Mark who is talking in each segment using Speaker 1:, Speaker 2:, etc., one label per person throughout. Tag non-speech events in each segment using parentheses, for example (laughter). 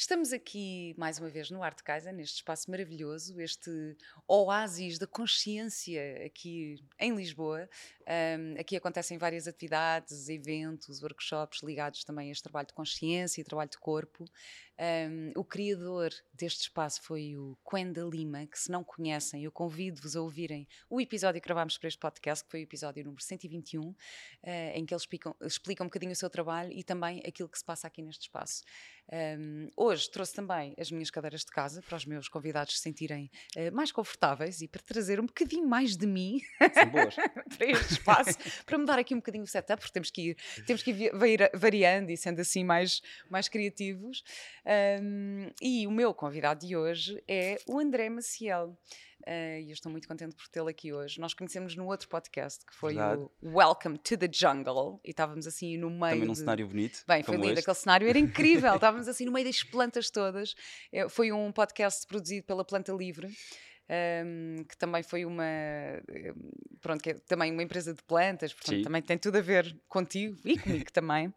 Speaker 1: Estamos aqui mais uma vez no Arte Casa, neste espaço maravilhoso, este oásis da consciência aqui em Lisboa. Um, aqui acontecem várias atividades, eventos, workshops ligados também a este trabalho de consciência e trabalho de corpo. Um, o criador deste espaço foi o Quenda Lima, que se não conhecem, eu convido-vos a ouvirem o episódio que gravámos para este podcast, que foi o episódio número 121, uh, eh, em que eles explicam, explicam um bocadinho o seu trabalho e também aquilo que se passa aqui neste espaço. Um, hoje trouxe também as minhas cadeiras de casa para os meus convidados se sentirem uh, mais confortáveis e para trazer um bocadinho mais de mim (laughs) para este espaço, para mudar aqui um bocadinho o setup, porque temos que ir, temos que ir variando e sendo assim mais, mais criativos. Um, e o meu convidado de hoje é o André Maciel. Uh, e eu estou muito contente por tê-lo aqui hoje. Nós conhecemos no outro podcast que foi Verdade. o Welcome to the Jungle e estávamos assim no meio.
Speaker 2: Também num de... cenário bonito.
Speaker 1: Bem, foi lindo, este. aquele cenário era incrível. (laughs) estávamos assim no meio das plantas todas. É, foi um podcast produzido pela Planta Livre um, que também foi uma pronto, que é também uma empresa de plantas, portanto Sim. também tem tudo a ver contigo e comigo também.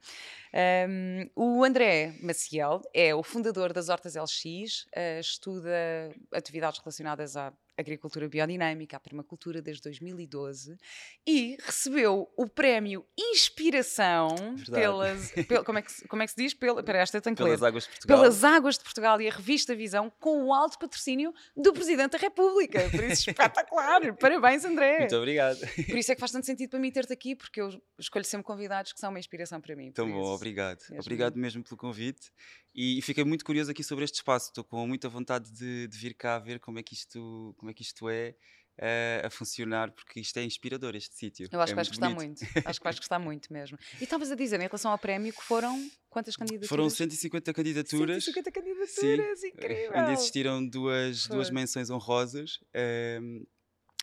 Speaker 1: Um, o André Maciel é o fundador das Hortas LX, uh, estuda atividades relacionadas à agricultura biodinâmica, à permacultura desde 2012 e recebeu o prémio Inspiração pelas, pel, como, é que, como é que se diz? Pel, para esta
Speaker 2: tenho pelas ler. Águas de Portugal.
Speaker 1: Pelas Águas de Portugal e a revista Visão com o alto patrocínio do Presidente da República. Por isso, espetacular. (laughs) Parabéns, André.
Speaker 2: Muito obrigado.
Speaker 1: Por isso é que faz tanto sentido para mim ter-te aqui, porque eu escolho sempre convidados que são uma inspiração para mim.
Speaker 2: Tão bom, obrigado. Mesmo. Obrigado mesmo pelo convite. E, e, fiquei muito curioso aqui sobre este espaço. Estou com muita vontade de, de vir cá ver como é que isto, como é, que isto é uh, a funcionar, porque isto é inspirador, este sítio.
Speaker 1: Eu acho
Speaker 2: é
Speaker 1: que vais gostar muito. acho que vais gostar muito mesmo. E estavas a dizer, em relação ao prémio, que foram quantas candidaturas?
Speaker 2: Foram 150 candidaturas.
Speaker 1: 150 candidaturas, Sim. incrível.
Speaker 2: Ainda existiram duas, duas menções honrosas. Um,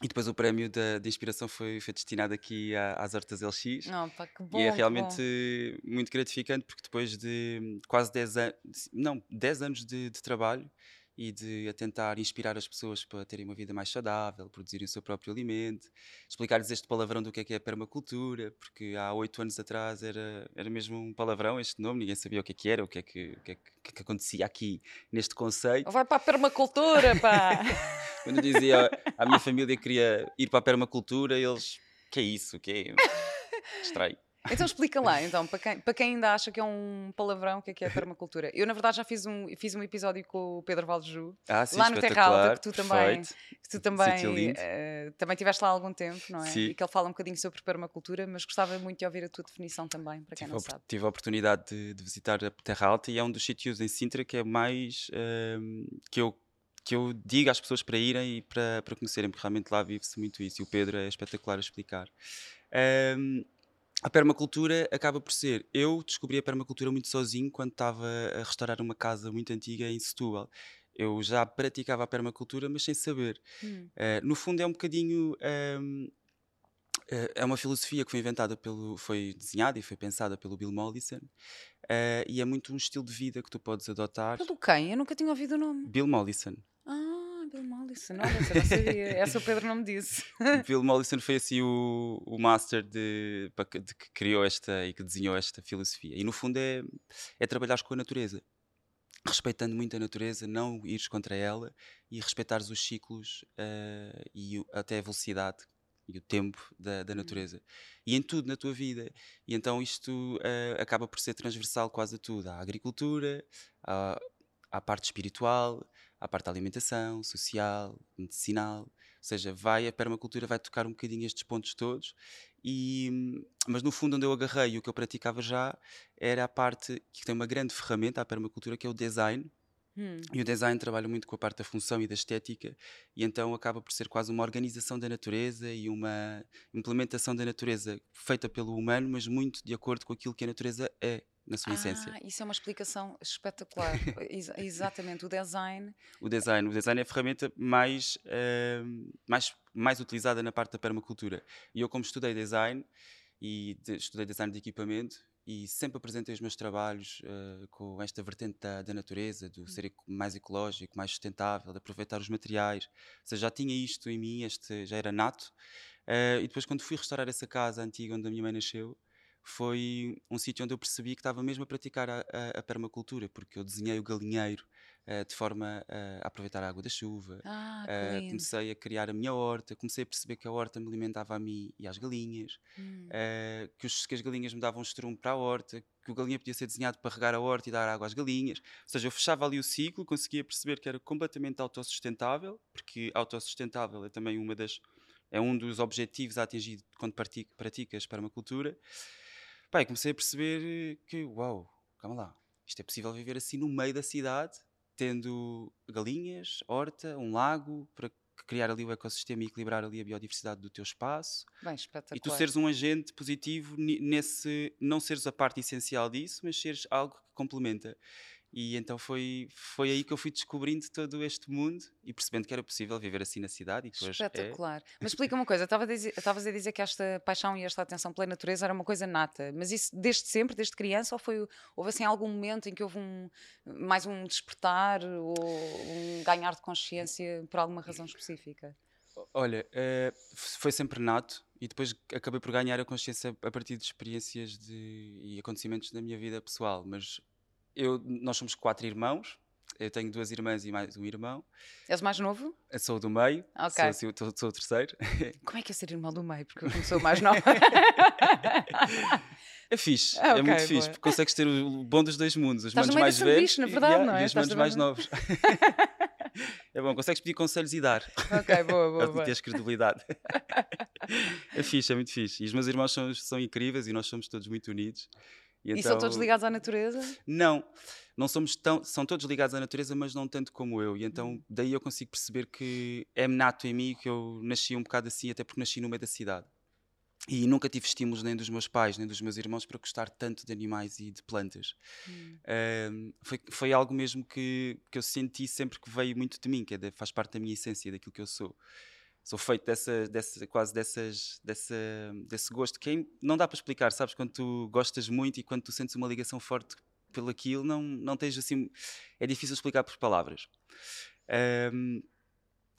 Speaker 2: e depois o prémio da, de inspiração foi, foi destinado aqui à, às Hortas LX.
Speaker 1: Pá, que bom,
Speaker 2: e é realmente muito gratificante porque depois de quase 10 anos, não, 10 anos de, de trabalho, e de a tentar inspirar as pessoas para terem uma vida mais saudável, produzirem o seu próprio alimento, explicar-lhes este palavrão do que é que é permacultura, porque há oito anos atrás era, era mesmo um palavrão este nome, ninguém sabia o que é que era, o que é que, o que, é que, é que acontecia aqui neste conceito.
Speaker 1: Vai para a permacultura, (laughs) pá!
Speaker 2: Quando eu dizia à minha família que queria ir para a permacultura, eles, que é isso, que é? Estranho.
Speaker 1: Então explica lá, então, para quem, para quem ainda acha que é um palavrão, o que é que é a permacultura? Eu, na verdade, já fiz um, fiz um episódio com o Pedro Valdeju,
Speaker 2: ah, sim,
Speaker 1: lá no Terra Alta, que tu também, que tu também, uh, também tiveste lá há algum tempo, não é? Sim. E que ele fala um bocadinho sobre permacultura, mas gostava muito de ouvir a tua definição também, para quem tive não sabe.
Speaker 2: Tive a oportunidade de, de, visitar a Terra Alta e é um dos sítios em Sintra que é mais uh, que eu que eu digo às pessoas para irem e para, para conhecerem, porque realmente lá vive-se muito isso e o Pedro é espetacular a explicar. Um, a permacultura acaba por ser. Eu descobri a permacultura muito sozinho quando estava a restaurar uma casa muito antiga em Setúbal. Eu já praticava a permacultura, mas sem saber. Hum. Uh, no fundo, é um bocadinho. Um, uh, é uma filosofia que foi inventada pelo. foi desenhada e foi pensada pelo Bill Mollison. Uh, e é muito um estilo de vida que tu podes adotar.
Speaker 1: Pelo quem? Eu nunca tinha ouvido o nome.
Speaker 2: Bill Mollison.
Speaker 1: Bill Mollison, olha, eu não sabia. Essa o Pedro não me disse. (laughs)
Speaker 2: Bill Mollison foi assim o, o master de, de, que criou esta e que desenhou esta filosofia. E no fundo é, é trabalhar com a natureza. Respeitando muito a natureza, não ires contra ela e respeitares os ciclos uh, e até a velocidade e o tempo da, da, hum. natureza. E em tudo na tua vida. E então isto uh, acaba por ser transversal quase a tudo. À agricultura, à, à parte espiritual, à parte da alimentação, social, medicinal. Ou seja, vai, a permacultura vai tocar um bocadinho estes pontos todos. E, mas no fundo, onde eu agarrei o que eu praticava já era a parte que tem uma grande ferramenta, a permacultura, que é o design. Hum. E o design trabalha muito com a parte da função e da estética, e então acaba por ser quase uma organização da natureza e uma implementação da natureza feita pelo humano, mas muito de acordo com aquilo que a natureza é na sua essência.
Speaker 1: Ah, isso é uma explicação espetacular. (laughs) Ex exatamente, o design.
Speaker 2: O design, o design é a ferramenta mais, uh, mais, mais utilizada na parte da permacultura. E eu, como estudei design e de, estudei design de equipamento, e sempre apresentei os meus trabalhos uh, com esta vertente da, da natureza, do hum. ser mais ecológico, mais sustentável, de aproveitar os materiais. Ou seja, já tinha isto em mim, este já era nato. Uh, e depois, quando fui restaurar essa casa antiga onde a minha mãe nasceu, foi um sítio onde eu percebi que estava mesmo a praticar a, a, a permacultura, porque eu desenhei o galinheiro uh, de forma a aproveitar a água da chuva.
Speaker 1: Ah,
Speaker 2: uh, comecei a criar a minha horta, comecei a perceber que a horta me alimentava a mim e às galinhas, hum. uh, que, os, que, as galinhas me davam estrume para a horta, que o galinha podia ser desenhado para regar a horta e dar água às galinhas. Ou seja, eu fechava ali o ciclo, conseguia perceber que era completamente autossustentável, porque autossustentável é também uma das é um dos objetivos a atingir quando praticas permacultura. Pai, comecei a perceber que, uau, calma lá, isto é possível viver assim no meio da cidade, tendo galinhas, horta, um lago, para criar ali o ecossistema e equilibrar ali a biodiversidade do teu espaço.
Speaker 1: Bem, espetacular.
Speaker 2: E tu seres um agente positivo nesse, não seres a parte essencial disso, mas seres algo que complementa. E então foi, foi aí que eu fui descobrindo todo este mundo e percebendo que era possível viver assim na cidade. E
Speaker 1: é. Espetacular. É. Mas explica uma coisa: estavas a dizer que esta paixão e esta atenção pela natureza era uma coisa nata, mas isso desde sempre, desde criança, ou foi, houve assim algum momento em que houve um, mais um despertar ou um ganhar de consciência por alguma razão específica?
Speaker 2: Olha, uh, foi sempre nato e depois acabei por ganhar a consciência a partir de experiências de, e acontecimentos da minha vida pessoal, mas eu, nós somos quatro irmãos. Eu tenho duas irmãs e mais um irmão.
Speaker 1: És o mais novo?
Speaker 2: Eu sou do meio.
Speaker 1: Ok.
Speaker 2: Sou, sou, sou o terceiro. (laughs)
Speaker 1: Como é que é ser irmão do meio? Porque eu sou mais nova. (laughs)
Speaker 2: É fixe, ah, okay, é muito fixe, porque consegues ter o bom dos dois mundos, os manos mais velhos
Speaker 1: na verdade, não é?
Speaker 2: e os manos mais novos. (laughs) é bom, consegues pedir conselhos e dar.
Speaker 1: Ok, boa, boa.
Speaker 2: Para teres credibilidade. é fixe, é muito fixe. E os meus irmãos são, são incríveis e nós somos todos muito unidos.
Speaker 1: E, então, e são todos ligados à natureza?
Speaker 2: Não, não somos tão. São todos ligados à natureza, mas não tanto como eu. E então hum. daí eu consigo perceber que é nato em mim que eu nasci um bocado assim, até porque nasci no meio da cidade. E nunca tive estímulos nem dos meus pais, nem dos meus irmãos para gostar tanto de animais e de plantas. Hum. Um, foi, foi algo mesmo que, que eu senti sempre que veio muito de mim, que é de, faz parte da minha essência, daquilo que eu sou sou feito dessa, dessa quase dessas, dessa, desse gosto que é, não dá para explicar, sabes? Quando tu gostas muito e quando tu sentes uma ligação forte pelo aquilo, não, não tens assim. É difícil explicar por palavras. Um,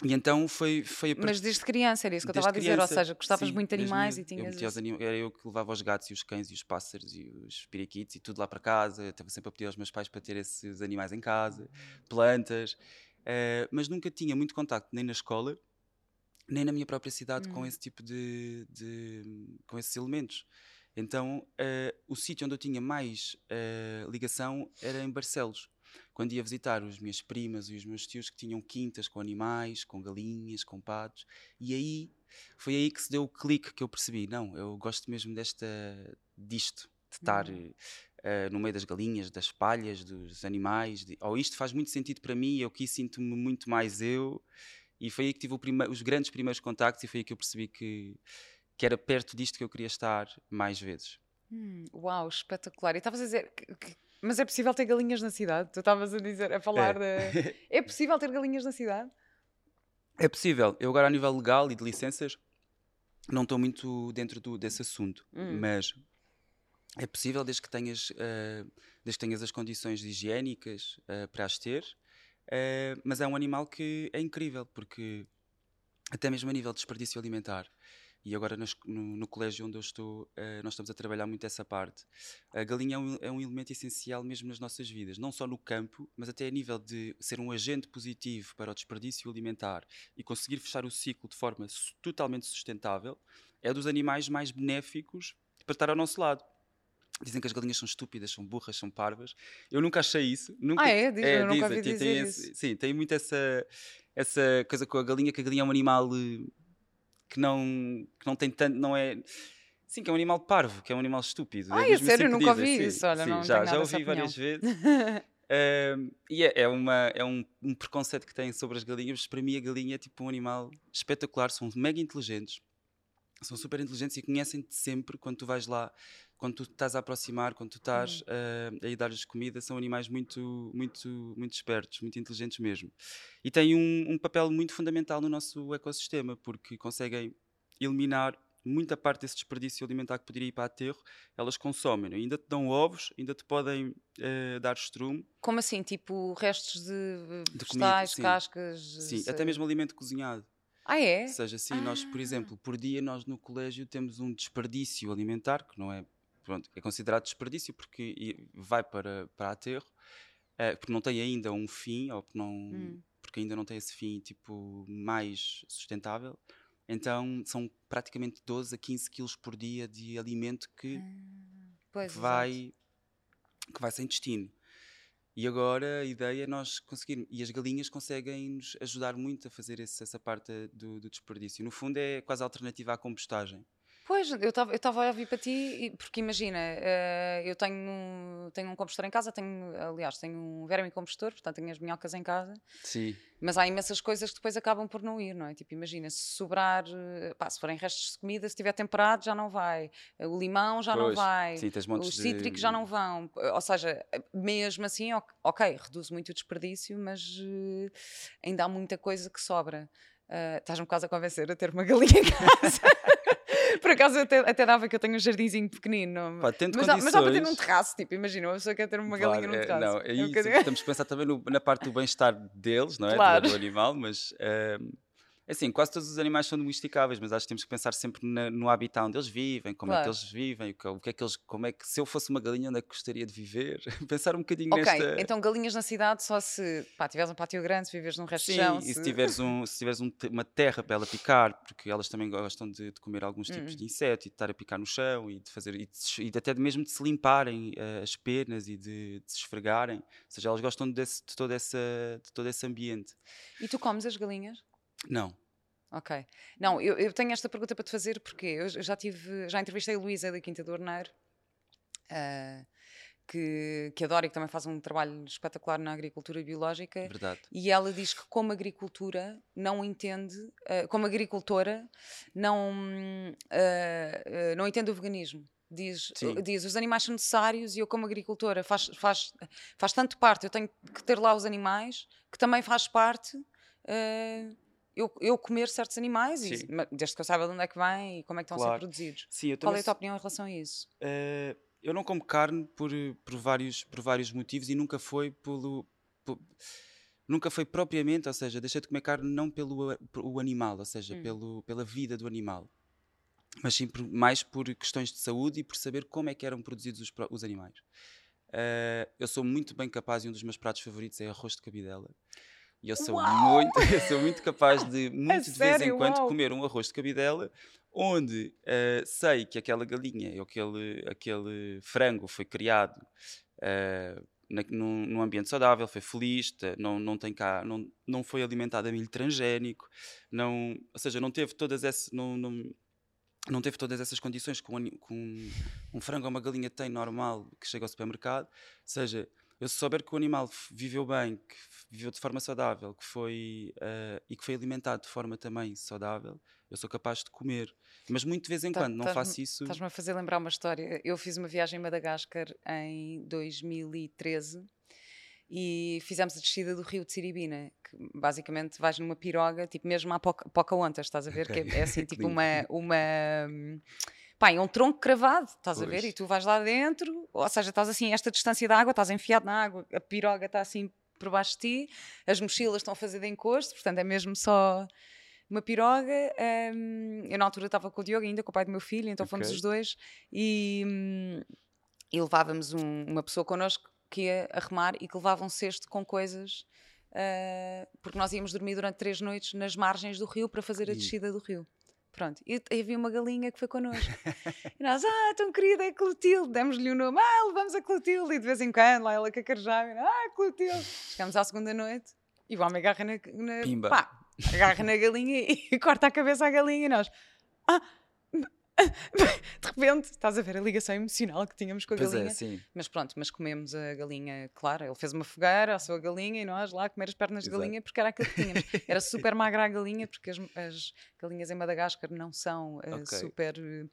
Speaker 2: e então foi, foi
Speaker 1: Mas desde criança era isso que eu estava a dizer, criança, ou seja, gostavas sim, muito de animais e tinhas.
Speaker 2: Eu anim... Era eu que levava os gatos e os cães e os pássaros e os periquitos e tudo lá para casa. Eu estava sempre a pedir aos meus pais para ter esses animais em casa, plantas, uh, mas nunca tinha muito contacto nem na escola nem na minha própria cidade hum. com esse tipo de, de, com esses elementos. Então uh, o sítio onde eu tinha mais uh, ligação era em Barcelos. Quando ia visitar os minhas primas e os meus tios que tinham quintas com animais, com galinhas, com patos, e aí foi aí que se deu o clique que eu percebi. Não, eu gosto mesmo desta, disto, de estar uh, no meio das galinhas, das palhas, dos animais. De, ou oh, isto faz muito sentido para mim, eu aqui sinto-me muito mais eu e foi aí que tive os grandes primeiros contactos e foi aí que eu percebi que, que era perto disto que eu queria estar mais vezes.
Speaker 1: Hum, uau, espetacular. E estavas a dizer que, que, mas é possível ter galinhas na cidade? Tu estavas a dizer, a falar é. de. (laughs) É possível ter galinhas na cidade?
Speaker 2: É possível. Eu agora, a nível legal e de licenças, não estou muito dentro do, desse assunto, hum. mas é possível desde que tenhas, uh, desde que tenhas as condições higiênicas uh, para as ter Uh, mas é um animal que é incrível, porque até mesmo a nível de desperdício alimentar, e agora no, no, colégio onde eu estou, uh, nós estamos a trabalhar muito essa parte. A galinha é um, é um, elemento essencial mesmo nas nossas vidas, não só no campo, mas até a nível de ser um agente positivo para o desperdício alimentar e conseguir fechar o ciclo de forma totalmente sustentável. É dos animais mais benéficos para estar ao nosso lado. Dizem que as galinhas são estúpidas, são burras, são parvas. Eu nunca achei isso. Nunca,
Speaker 1: ah, é? Diz, é eu nunca vi dizer tem
Speaker 2: isso. Esse, sim, tem muito essa, essa coisa com a galinha, que a galinha é um animal eh, que não, que não tem tanto, não é... Sim, que é um animal parvo, que é um animal estúpido.
Speaker 1: Ah,
Speaker 2: é,
Speaker 1: é sério? Nunca ouvi isso. Olha,
Speaker 2: sim,
Speaker 1: não
Speaker 2: já, já ouvi várias vezes. (laughs) uh, e é, é, uma, é um, um, preconceito que têm sobre as galinhas, mas para mim a galinha é tipo um animal espetacular, são mega inteligentes, são super inteligentes e conhecem-te sempre quando tu vais lá, quando tu estás a aproximar, quando tu estás uh, a ir dar-lhes comida, são animais muito, muito, muito espertos, muito inteligentes mesmo. E têm um, um papel muito fundamental no nosso ecossistema, porque conseguem eliminar muita parte desse desperdício alimentar que poderia ir para aterro, elas consomem, ainda te dão ovos, ainda te podem eh, dar estrume,
Speaker 1: Como assim? Tipo restos de, eh,
Speaker 2: De comida,
Speaker 1: vegetais,
Speaker 2: sim.
Speaker 1: cascas?
Speaker 2: sim,
Speaker 1: se-
Speaker 2: até mesmo alimento cozinhado.
Speaker 1: Ah, é?
Speaker 2: Ou seja, sim, nós, por
Speaker 1: Ah.
Speaker 2: exemplo, por dia nós no colégio temos um desperdício alimentar, que não é, pronto, é considerado desperdício porque vai para, para aterro, eh, porque não tem ainda um fim, ou porque, não,
Speaker 1: Hum.
Speaker 2: porque ainda não tem esse fim tipo mais sustentável. Então são praticamente 12 a 15 quilos por dia de alimento que
Speaker 1: Ah, Pois,
Speaker 2: vai, que vai sem destino. E agora a ideia é nós conseguirmos. E as galinhas conseguem nos ajudar muito a fazer esse- essa parte do, do desperdício. No fundo, é quase alternativa à compostagem.
Speaker 1: Pois, eu estava eu a ouvir para ti, porque imagina, eh, eu tenho, tenho um compostor em casa, tenho, aliás, tenho um verme compostor, portanto tenho as minhocas em casa,
Speaker 2: Sim.
Speaker 1: mas há imensas coisas que depois acabam por não ir, não é? Tipo, imagina, se sobrar, eh, pá, se forem restos de comida, se estiver temperado já não vai, o limão já não
Speaker 2: Pois,
Speaker 1: vai,
Speaker 2: Sim,
Speaker 1: os
Speaker 2: de-
Speaker 1: cítricos já não vão, ou seja, mesmo assim, ok, reduz muito o desperdício, mas eh, ainda há muita coisa que sobra. Eh, Estás-me quase a convencer a ter uma galinha em (laughs) casa. (laughs) Por acaso até, até dava que eu tenho um jardinzinho pequenino.
Speaker 2: Pá,
Speaker 1: mas, dá, mas dá para ter num
Speaker 2: condições-
Speaker 1: terraço, tipo, imagina, uma pessoa quer ter uma
Speaker 2: Claro,
Speaker 1: galinha num
Speaker 2: é,
Speaker 1: terraço.
Speaker 2: Não, é
Speaker 1: um
Speaker 2: isso.
Speaker 1: bocadinho-
Speaker 2: Temos que pensar também no- na parte do bem-estar deles, não é? Do-
Speaker 1: Claro.
Speaker 2: Do, animal, mas. é assim, quase todos os animais são domesticáveis, mas acho que temos que pensar sempre na- no habitat onde eles vivem, como é que
Speaker 1: Claro.
Speaker 2: eles vivem, o que, é que eles. Como é que, se eu fosse uma galinha, onde é que gostaria de viver? (laughs) pensar um bocadinho
Speaker 1: Ok,
Speaker 2: nesta.
Speaker 1: então galinhas na cidade só se pá, tiveres um pátio grande, se viveres num resto de
Speaker 2: Sim,
Speaker 1: chão.
Speaker 2: e se tiveres, um, se tiveres um uma terra para ela picar, porque elas também gostam de, de comer alguns tipos
Speaker 1: Hum.
Speaker 2: de inseto e de estar a picar no chão e de fazer e, de se- e até mesmo de se limparem eh, as penas e de, de se esfregarem. Ou seja, elas gostam desse, de, todo essa, de todo esse ambiente.
Speaker 1: E tu comes as galinhas?
Speaker 2: Não.
Speaker 1: Ok. Não, eu, eu tenho esta pergunta para te fazer porque eu já tive, já entrevistei a Luísa da Quinta do Orneiro, ah, que, que adora e que também faz um trabalho espetacular na agricultura biológica.
Speaker 2: Verdade.
Speaker 1: E ela diz que como agricultura não entende, eh, como agricultora não, eh, não entende o veganismo. Diz,
Speaker 2: Sim.
Speaker 1: diz os animais são necessários e eu como agricultora faz, faz, faz tanto parte, eu tenho que ter lá os animais, que também faz parte eh, eu, eu comer certos animais, e, desde que eu saiba de onde é que vêm e como é que estão a ser
Speaker 2: Claro.
Speaker 1: produzidos.
Speaker 2: Sim, eu
Speaker 1: Qual é a tua opinião em relação a isso?
Speaker 2: Eh, eu não como carne por, por, vários, por vários motivos e nunca foi pelo. por- nunca foi propriamente, ou seja, deixei de comer carne não pelo por- o animal, ou seja,
Speaker 1: Hum.
Speaker 2: pelo, pela vida do animal, mas sim por- mais por questões de saúde e por saber como é que eram produzidos os, os animais. Eh, eu sou muito bem capaz e um dos meus pratos favoritos é arroz de cabidela. E eu sou
Speaker 1: Uau!
Speaker 2: muito, (laughs) eu sou muito capaz de, muito de vez em
Speaker 1: sério?
Speaker 2: quando,
Speaker 1: Uau!
Speaker 2: comer um arroz de cabidela onde eh, sei que aquela galinha ou aquele, aquele frango foi criado eh, na- num, num ambiente saudável, foi feliz, não, não, tem cá, não, não foi alimentado a milho transgénico, não, ou seja, não teve todas essas. Não, não, não teve todas essas condições que um, que um, um frango ou uma galinha tem normal que chega ao supermercado. Ou seja, eu se souber que o animal viveu bem, que viveu de forma saudável, que foi eh, e que foi alimentado de forma também saudável, eu sou capaz de comer. Mas muito de vez em
Speaker 1: Tá-
Speaker 2: quando, não faço isso.
Speaker 1: Estás-me a fazer lembrar uma história. Eu fiz uma viagem em Madagascar em 2013 e fizemos a descida do rio de Siribina, que basicamente vais numa piroga, tipo mesmo à Poca- Pocahontas, estás a ver?
Speaker 2: Ok.
Speaker 1: Que é, é assim, (laughs) tipo uma... uma Pá, é um tronco cravado, estás a ver?
Speaker 2: Pois.
Speaker 1: E tu vais lá dentro, ou seja, estás assim a esta distância da água, estás enfiado na água, a piroga está assim por baixo de ti, as mochilas estão a fazer de encosto, portanto é mesmo só uma piroga. hum, eu na altura estava com o Diogo ainda, com o pai do meu filho, então fomos
Speaker 2: Ok.
Speaker 1: os dois e, hum, e levávamos um- uma pessoa connosco que ia a remar e que levava um cesto com coisas. ah, porque nós íamos dormir durante três noites nas margens do rio para fazer a descida do rio. Pronto, e e havia uma galinha que foi connosco. (laughs) e nós, ah, tão querida, é Clotilde. Demos-lhe o nome, ah, levamos a Clotilde. E de vez em quando, lá ela cacarejava, ah, Clotilde. Chegamos à segunda noite e o homem agarra na, na
Speaker 2: Pimba.
Speaker 1: pá, agarra na galinha e (laughs) corta a cabeça à galinha e nós, ah, (laughs) de repente, estás a ver a ligação emocional que tínhamos com a
Speaker 2: Pois
Speaker 1: galinha.
Speaker 2: é, sim.
Speaker 1: Mas pronto, mas comemos a galinha, claro, ele fez uma fogueira, assou a galinha e nós lá a comer as pernas de
Speaker 2: Exato.
Speaker 1: galinha porque era aquilo que tínhamos. Era super magra a galinha porque as, as galinhas em Madagascar não são eh,
Speaker 2: Ok.
Speaker 1: super eh,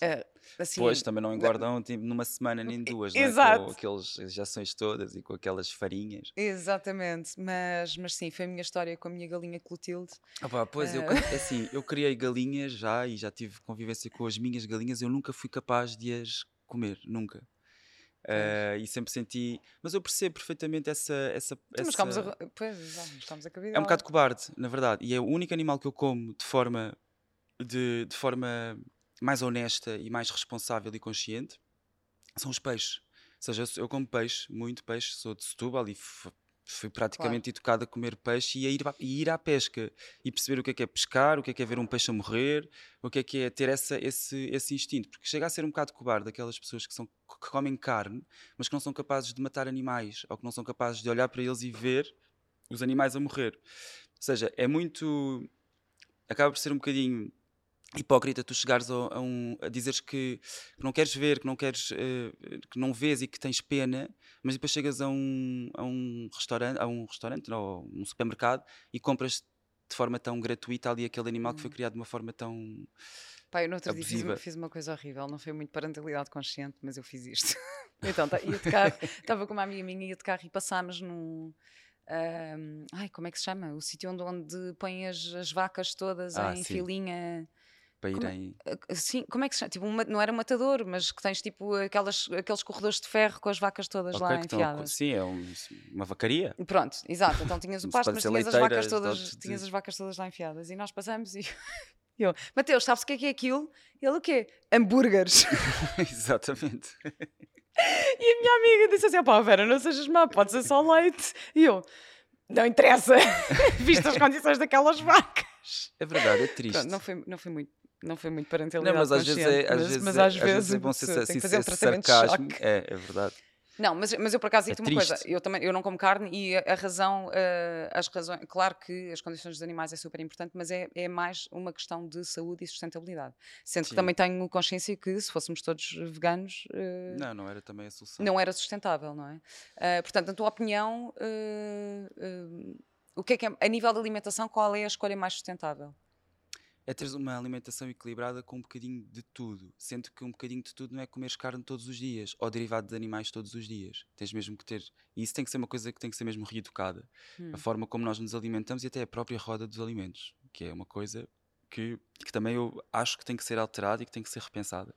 Speaker 1: eh, assim.
Speaker 2: Pois, também não engordam tipo, numa semana nem duas, é?
Speaker 1: Exato.
Speaker 2: Com aquelas injeções todas e com aquelas farinhas.
Speaker 1: Exatamente, mas, mas sim, foi a minha história com a minha galinha Clotilde.
Speaker 2: Ah pá, pois, eu,
Speaker 1: Eh. (laughs)
Speaker 2: assim, eu criei galinhas já e já tive convivência com as minhas galinhas, eu nunca fui capaz de as comer, nunca. Eh, e sempre senti. Mas eu percebo perfeitamente essa. essa,
Speaker 1: Então,
Speaker 2: essa...
Speaker 1: a, pois, comes a cavidade.
Speaker 2: É um bocado cobarde, na verdade. E é o único animal que eu como de forma, de, de forma mais honesta e mais responsável e consciente são os peixes. Ou seja, eu, como peixe, muito peixe, sou de Setúbal e fui praticamente educado a comer peixe e a ir, à- e ir à pesca e perceber o que é que é pescar, o que é que é ver um peixe a morrer, o que é que é ter essa, esse, esse instinto. Porque chega a ser um bocado cobarde aquelas pessoas que, são, que comem carne, mas que não são capazes de matar animais ou que não são capazes de olhar para eles e ver os animais a morrer. Ou seja, é muito. Acaba por ser um bocadinho hipócrita tu chegares a, a um, a dizeres que, que não queres ver, que não queres, eh, que não vês e que tens pena, mas depois chegas a um, a um restaurante, a um restaurante, não, a um supermercado e compras de forma tão gratuita ali aquele animal que foi
Speaker 1: Hum.
Speaker 2: criado de uma forma tão.
Speaker 1: Pá, eu no outro dia fiz, uma-
Speaker 2: abusiva.
Speaker 1: fiz uma coisa horrível, não foi muito parentalidade consciente, mas eu fiz isto. (laughs) então, tá- ia de carro, (laughs) estava com uma amiga minha, ia de carro e passámos num. ahm, ai, como é que se chama? O sítio onde, onde põem as, as vacas todas
Speaker 2: Ah,
Speaker 1: em
Speaker 2: sim.
Speaker 1: filinha.
Speaker 2: Para
Speaker 1: é-
Speaker 2: irem.
Speaker 1: Ah, Sim, como é que se chama? Tipo, uma- não era um matador, mas que tens tipo aquelas, aqueles corredores de ferro com as vacas todas
Speaker 2: Ok,
Speaker 1: lá
Speaker 2: que estão
Speaker 1: enfiadas.
Speaker 2: sim, é um- uma vacaria.
Speaker 1: Pronto, exato. Então tinhas (laughs) o pasto, mas tinhas as vacas todas, tinhas as vacas todas lá enfiadas. E nós passamos e e (laughs) eu, Mateus, sabes o que é que é aquilo? E ele o quê? Hambúrgueres. (laughs)
Speaker 2: Exatamente.
Speaker 1: E a minha amiga disse assim: pá, Vera, não sejas má, pode ser só leite. E eu, não interessa, visto as condições daquelas vacas.
Speaker 2: É verdade, é triste.
Speaker 1: Pronto, não foi, não foi muito. Não foi muito parentalidade
Speaker 2: Não, mas às vezes é, às
Speaker 1: mas,
Speaker 2: vezes
Speaker 1: mas
Speaker 2: é,
Speaker 1: às vezes,
Speaker 2: é bom ser, assim,
Speaker 1: que fazer um tratamento de
Speaker 2: sarcasmo. É, é verdade.
Speaker 1: Não, mas, mas eu por acaso
Speaker 2: É
Speaker 1: digo-te uma coisa, eu também eu não como carne e a, a razão, eh, as razões, claro que as condições dos animais é super importante, mas é, é mais uma questão de saúde e sustentabilidade. Sendo que
Speaker 2: Sim.
Speaker 1: também tenho consciência que se fôssemos todos veganos, eh,
Speaker 2: Não, não era também a solução.
Speaker 1: não era sustentável, não é? Eh, portanto, na tua opinião, o que é que é, a nível de alimentação, qual é a escolha mais sustentável?
Speaker 2: É teres uma alimentação equilibrada com um bocadinho de tudo. Sendo que um bocadinho de tudo não é comeres carne todos os dias ou derivado de animais todos os dias. Tens mesmo que ter. E isso tem que ser uma coisa que tem que ser mesmo reeducada.
Speaker 1: Hum.
Speaker 2: A forma como nós nos alimentamos e até a própria roda dos alimentos. Que é uma coisa que, que também eu acho que tem que ser alterada e que tem que ser repensada.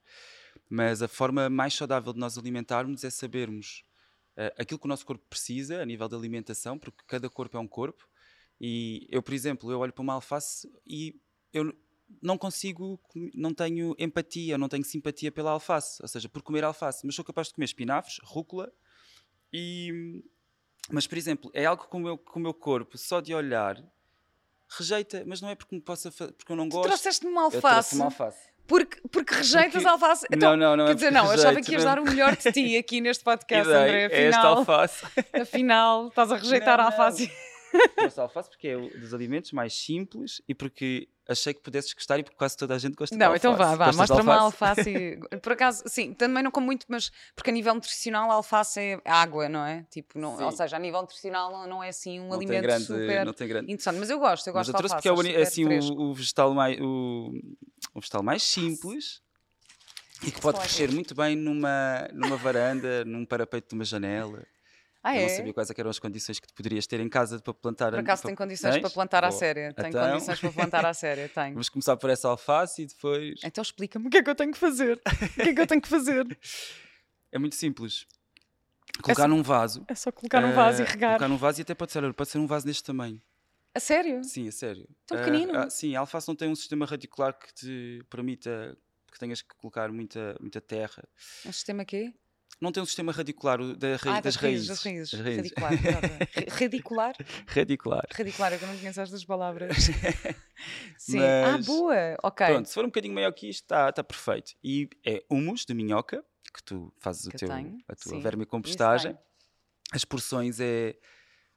Speaker 2: Mas a forma mais saudável de nós alimentarmos é sabermos eh, aquilo que o nosso corpo precisa a nível de alimentação, porque cada corpo é um corpo. E eu, por exemplo, eu olho para uma alface e eu não consigo, não tenho empatia, não tenho simpatia pela alface, ou seja, por comer alface, mas sou capaz de comer espinafres, rúcula e. Mas, por exemplo, é algo que o meu, que o meu corpo, só de olhar, rejeita, mas não é porque me possa porque eu não
Speaker 1: Tu
Speaker 2: gosto.
Speaker 1: trouxeste-me uma
Speaker 2: Eu trouxe
Speaker 1: alface,
Speaker 2: uma alface.
Speaker 1: porque, porque rejeitas
Speaker 2: Porque-
Speaker 1: alface. Então,
Speaker 2: não, não, não
Speaker 1: Quer
Speaker 2: é
Speaker 1: dizer, não, eu achava
Speaker 2: rejeito
Speaker 1: que ias dar o melhor de ti aqui neste (laughs) podcast, André.
Speaker 2: é esta
Speaker 1: Afinal,
Speaker 2: alface.
Speaker 1: afinal, estás a rejeitar
Speaker 2: Não,
Speaker 1: a
Speaker 2: não. Trouxe alface porque é o dos alimentos mais simples e porque achei que pudesses gostar e porque quase toda a gente gosta de
Speaker 1: Não,
Speaker 2: alface.
Speaker 1: então vá, vá,
Speaker 2: de
Speaker 1: mostra-me a
Speaker 2: alface?
Speaker 1: e- (laughs) Por acaso, sim, também não como muito, mas porque a nível nutricional a alface é água, não é? Tipo, não, ou seja, a nível nutricional não, não é assim um
Speaker 2: Não
Speaker 1: alimento
Speaker 2: grande-
Speaker 1: super
Speaker 2: não tem grande-
Speaker 1: interessante. Mas eu gosto, eu
Speaker 2: Mas
Speaker 1: gosto
Speaker 2: eu
Speaker 1: de
Speaker 2: trouxe
Speaker 1: alface.
Speaker 2: porque é, é assim o, o vegetal mais o, o vegetal mais simples e que pode crescer muito bem numa, numa varanda, num parapeito de uma janela.
Speaker 1: Ah,
Speaker 2: Eu
Speaker 1: é?
Speaker 2: não sabia quais é eram as condições que poderias ter em casa para plantar.
Speaker 1: Por acaso
Speaker 2: para-
Speaker 1: tem condições para
Speaker 2: Tens?
Speaker 1: plantar à
Speaker 2: Boa.
Speaker 1: séria. Tem
Speaker 2: Então-
Speaker 1: condições para plantar à séria, (laughs) tenho.
Speaker 2: Vamos começar por essa alface e depois.
Speaker 1: Então explica-me o que é que eu tenho que fazer. O que é que eu tenho que fazer? (laughs)
Speaker 2: É muito simples. Colocar num vaso.
Speaker 1: É só colocar num vaso e
Speaker 2: eh,
Speaker 1: regar.
Speaker 2: Colocar num vaso e até pode ser, pode ser um vaso deste tamanho.
Speaker 1: A sério?
Speaker 2: Sim, é sério.
Speaker 1: Tão
Speaker 2: Eh,
Speaker 1: pequenino?
Speaker 2: ah, sim, a alface não tem um sistema radicular que te permita que tenhas que colocar muita, muita terra.
Speaker 1: Um sistema quê?
Speaker 2: Não tem um sistema radicular o da
Speaker 1: ah,
Speaker 2: das, raízes.
Speaker 1: Das raízes.
Speaker 2: Das raízes.
Speaker 1: Radicular. exato. (laughs) Radicular?
Speaker 2: Radicular.
Speaker 1: Radicular, eu não conheço estas palavras. (laughs) Sim.
Speaker 2: Mas-
Speaker 1: Ah, boa. Ok.
Speaker 2: Pronto, se for um bocadinho maior que isto, está tá perfeito. E é humus de minhoca, que tu fazes o
Speaker 1: Que eu
Speaker 2: teu,
Speaker 1: tenho,
Speaker 2: a tua
Speaker 1: sim.
Speaker 2: vermicompostagem. As porções é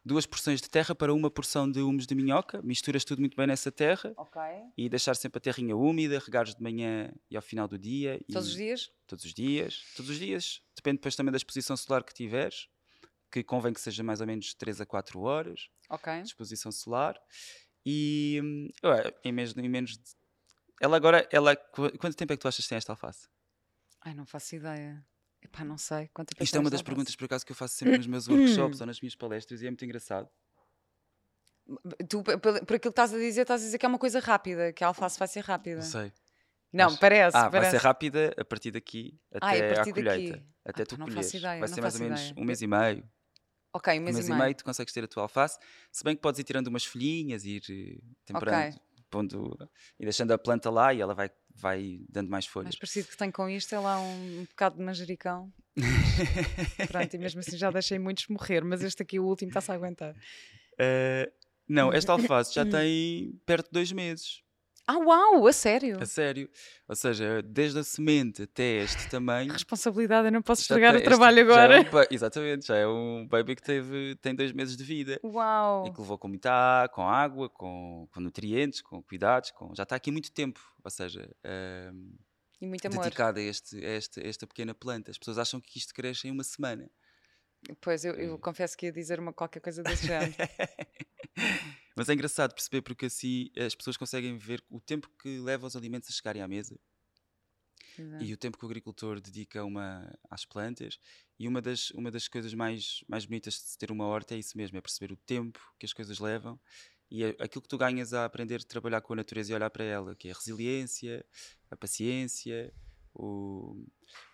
Speaker 2: duas porções de terra para uma porção de humus de minhoca, misturas tudo muito bem nessa terra
Speaker 1: Ok.
Speaker 2: e deixar sempre a terrinha úmida, regares de manhã e ao final do dia.
Speaker 1: Todos os dias?
Speaker 2: Todos os dias. Todos os dias. Depende depois também da exposição solar que tiveres, que convém que seja mais ou menos 3 a 4 horas
Speaker 1: Ok.
Speaker 2: de exposição solar. E hum, ué, em, menos, em menos de... Ela agora, ela, qu- quanto tempo é que tu achas que tem esta alface?
Speaker 1: Ai, não faço ideia. Epá, não sei. Quanto
Speaker 2: Isto é uma das perguntas, por acaso, que eu faço sempre nos meus (clears throat) workshops ou nas minhas palestras e é muito engraçado.
Speaker 1: Tu, por, aquilo que estás a dizer, estás a dizer que é uma coisa rápida, que a alface vai ser rápida.
Speaker 2: Não sei.
Speaker 1: Não,
Speaker 2: Mas-
Speaker 1: parece.
Speaker 2: Ah, vai
Speaker 1: parece.
Speaker 2: ser rápida a partir daqui até
Speaker 1: Ah, é a
Speaker 2: à
Speaker 1: partir
Speaker 2: colheita.
Speaker 1: daqui.
Speaker 2: Até
Speaker 1: Ah,
Speaker 2: tu
Speaker 1: não
Speaker 2: colheres.
Speaker 1: faço ideia,
Speaker 2: vai
Speaker 1: não
Speaker 2: ser mais ou menos
Speaker 1: ideia.
Speaker 2: um mês e meio.
Speaker 1: Ok, um
Speaker 2: Um
Speaker 1: mês,
Speaker 2: mês,
Speaker 1: e
Speaker 2: e
Speaker 1: meio.
Speaker 2: meio tu consegues ter a tua alface. Se bem que podes ir tirando umas folhinhas e ir eh, temperando, pondo, e deixando a planta lá e ela vai, vai dando mais folhas.
Speaker 1: Mais parecido que tenho com isto é lá um, um bocado de manjericão. (laughs) Pronto, e mesmo assim já deixei muitos morrer, mas este aqui, o último, está-se a aguentar.
Speaker 2: Eh, não, esta (laughs) alface já tem perto de dois meses.
Speaker 1: Ah, uau, a sério?
Speaker 2: A sério. Ou seja, desde a semente até este tamanho.
Speaker 1: Responsabilidade, eu não posso estragar o
Speaker 2: este
Speaker 1: trabalho
Speaker 2: já é
Speaker 1: agora.
Speaker 2: um exatamente, já é um baby que teve, tem dois meses de vida.
Speaker 1: Uau.
Speaker 2: E que levou com muita com água, com, com nutrientes, com cuidados, com, já está aqui muito tempo, ou seja, ahm,
Speaker 1: E muito amor.
Speaker 2: dedicada a, este, a, este- a esta pequena planta. As pessoas acham que isto cresce em uma semana.
Speaker 1: Pois, eu, eu confesso que ia dizer uma, qualquer coisa desse género. (laughs)
Speaker 2: Mas é engraçado perceber porque assim as pessoas conseguem ver o tempo que leva os alimentos a chegarem à mesa
Speaker 1: Exato.
Speaker 2: e o tempo que o agricultor dedica uma, às plantas. E uma das, uma das coisas mais, mais bonitas de ter uma horta é isso mesmo, é perceber o tempo que as coisas levam e aquilo que tu ganhas a aprender a trabalhar com a natureza e olhar para ela, que é a resiliência, a paciência, o,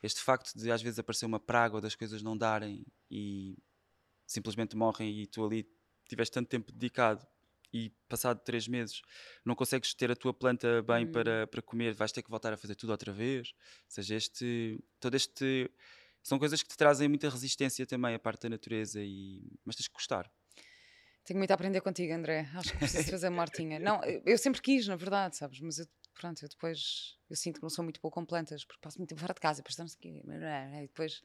Speaker 2: este facto de às vezes aparecer uma praga ou das coisas não darem e simplesmente morrem e tu ali tiveste tanto tempo dedicado e passado três meses não consegues ter a tua planta bem
Speaker 1: Hum.
Speaker 2: para, para comer, vais ter que voltar a fazer tudo outra vez. Ou seja, este, todo este são coisas que te trazem muita resistência também a parte da natureza e mas tens que gostar.
Speaker 1: Tenho muito a aprender contigo, André. Acho que preciso fazer uma (laughs) hortinha. Não, eu sempre quis, na verdade, sabes? Mas eu, pronto, eu depois eu sinto que não sou muito boa com plantas, porque passo muito tempo fora de casa, depois estamos aqui. E depois,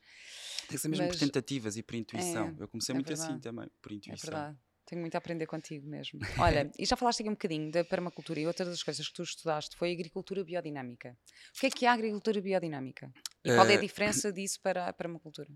Speaker 2: Tem que ser mesmo por
Speaker 1: Mas-
Speaker 2: tentativas e por intuição.
Speaker 1: É,
Speaker 2: eu comecei
Speaker 1: é
Speaker 2: muito assim
Speaker 1: verdade.
Speaker 2: também, por
Speaker 1: é
Speaker 2: intuição.
Speaker 1: verdade. Tenho muito a aprender contigo mesmo. Olha, (laughs) e já falaste aqui um bocadinho da permacultura e outra das coisas que tu estudaste foi a agricultura biodinâmica. O que é que é a agricultura biodinâmica? E qual é a
Speaker 2: Eh,
Speaker 1: diferença disso para a permacultura?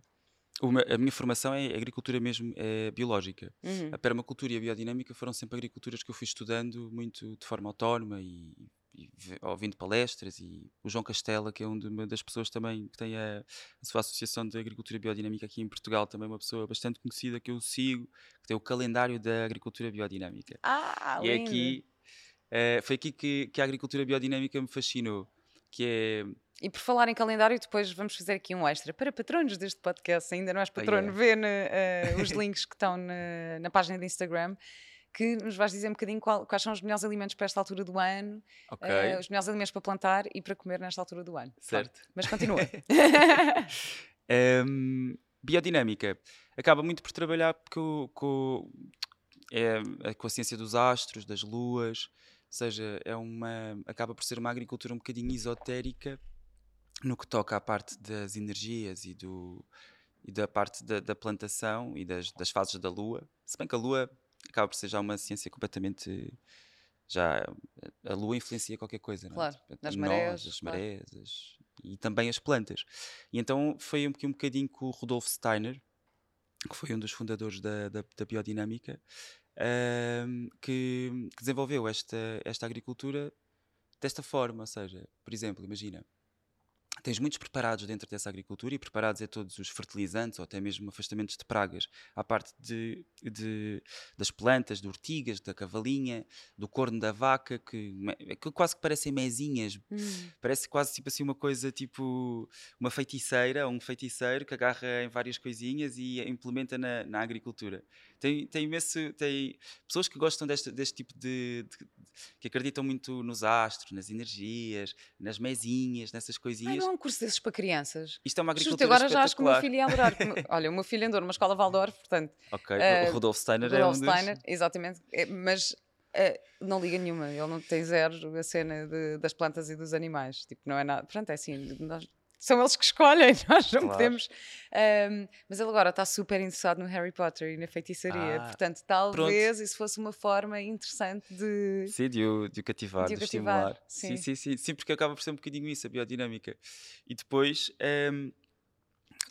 Speaker 2: Uma- a minha formação é agricultura mesmo é biológica.
Speaker 1: Uhum.
Speaker 2: A permacultura e a biodinâmica foram sempre agriculturas que eu fui estudando muito de forma autónoma e, e ouvindo palestras. E o João Castela, que é um uma das pessoas também que tem a, a sua Associação de Agricultura Biodinâmica aqui em Portugal, também uma pessoa bastante conhecida que eu sigo, que tem o calendário da agricultura biodinâmica.
Speaker 1: Ah,
Speaker 2: e é
Speaker 1: lindo.
Speaker 2: aqui, eh, foi aqui que, que a agricultura biodinâmica me fascinou. Que é
Speaker 1: E por falar em calendário, depois vamos fazer aqui um extra para patronos deste podcast. Ainda não és patrono,
Speaker 2: é.
Speaker 1: vê na- eh, os links que estão na, na página do Instagram. Que nos vais dizer um bocadinho qual- quais são os melhores alimentos para esta altura do ano,
Speaker 2: ok,
Speaker 1: eh, os melhores alimentos para plantar e para comer nesta altura do ano.
Speaker 2: certo.
Speaker 1: Pronto, mas continua.
Speaker 2: Hum, (laughs) (laughs) biodinâmica acaba muito por trabalhar com, com, é, é com a ciência dos astros, das luas, ou seja, é uma, acaba por ser uma agricultura um bocadinho esotérica no que toca à parte das energias e, do, e da parte da, da plantação e das, das fases da lua. Se bem que a lua acaba por ser já uma ciência completamente. Já a lua influencia qualquer coisa, não é?
Speaker 1: Claro,
Speaker 2: Portanto,
Speaker 1: nas
Speaker 2: nós,
Speaker 1: marés,
Speaker 2: as
Speaker 1: claro.
Speaker 2: marés as- e também as plantas. E então foi um, um bocadinho com o Rudolf Steiner, que foi um dos fundadores da, da, da biodinâmica, ahm, que, que desenvolveu esta, esta agricultura desta forma. Ou seja, por exemplo, imagina, tens muitos preparados dentro dessa agricultura e preparados é todos os fertilizantes ou até mesmo afastamentos de pragas, à parte de, de- das plantas, de ortigas, da cavalinha, do corno da vaca, que, me- que quase que parecem mesinhas,
Speaker 1: Hum,
Speaker 2: Parece quase tipo assim uma coisa tipo uma feiticeira ou um feiticeiro que agarra em várias coisinhas e implementa na, na agricultura. Tem, tem imenso. Tem pessoas que gostam deste, deste tipo de, de- que acreditam muito nos astros, nas energias, nas mesinhas, nessas
Speaker 1: Ai,
Speaker 2: coisinhas.
Speaker 1: não há um curso desses para crianças.
Speaker 2: Isto é uma
Speaker 1: Justo,
Speaker 2: agricultura
Speaker 1: agora já acho que o meu filho ia adorar. (laughs) Olha, o meu filho andou numa escola Waldorf, portanto,
Speaker 2: Ok,
Speaker 1: Eh,
Speaker 2: o Rudolf Steiner é um
Speaker 1: Rudolf
Speaker 2: dos...
Speaker 1: Steiner, exatamente, é, mas eh, não liga nenhuma, ele não tem zero a cena de- das plantas e dos animais, tipo, não é nada, pronto, é assim, nós- são eles que escolhem, (laughs) nós não
Speaker 2: Claro.
Speaker 1: podemos. Ahm, mas ele agora está super interessado no Harry Potter e na feitiçaria,
Speaker 2: Ah,
Speaker 1: portanto, talvez isso fosse uma forma interessante de.
Speaker 2: Sim, de o, de o cativar,
Speaker 1: De
Speaker 2: de,
Speaker 1: o cativar,
Speaker 2: estimular.
Speaker 1: sim.
Speaker 2: Sim. sim, sim, sim, porque acaba por ser um bocadinho isso, a biodinâmica. E depois ehm,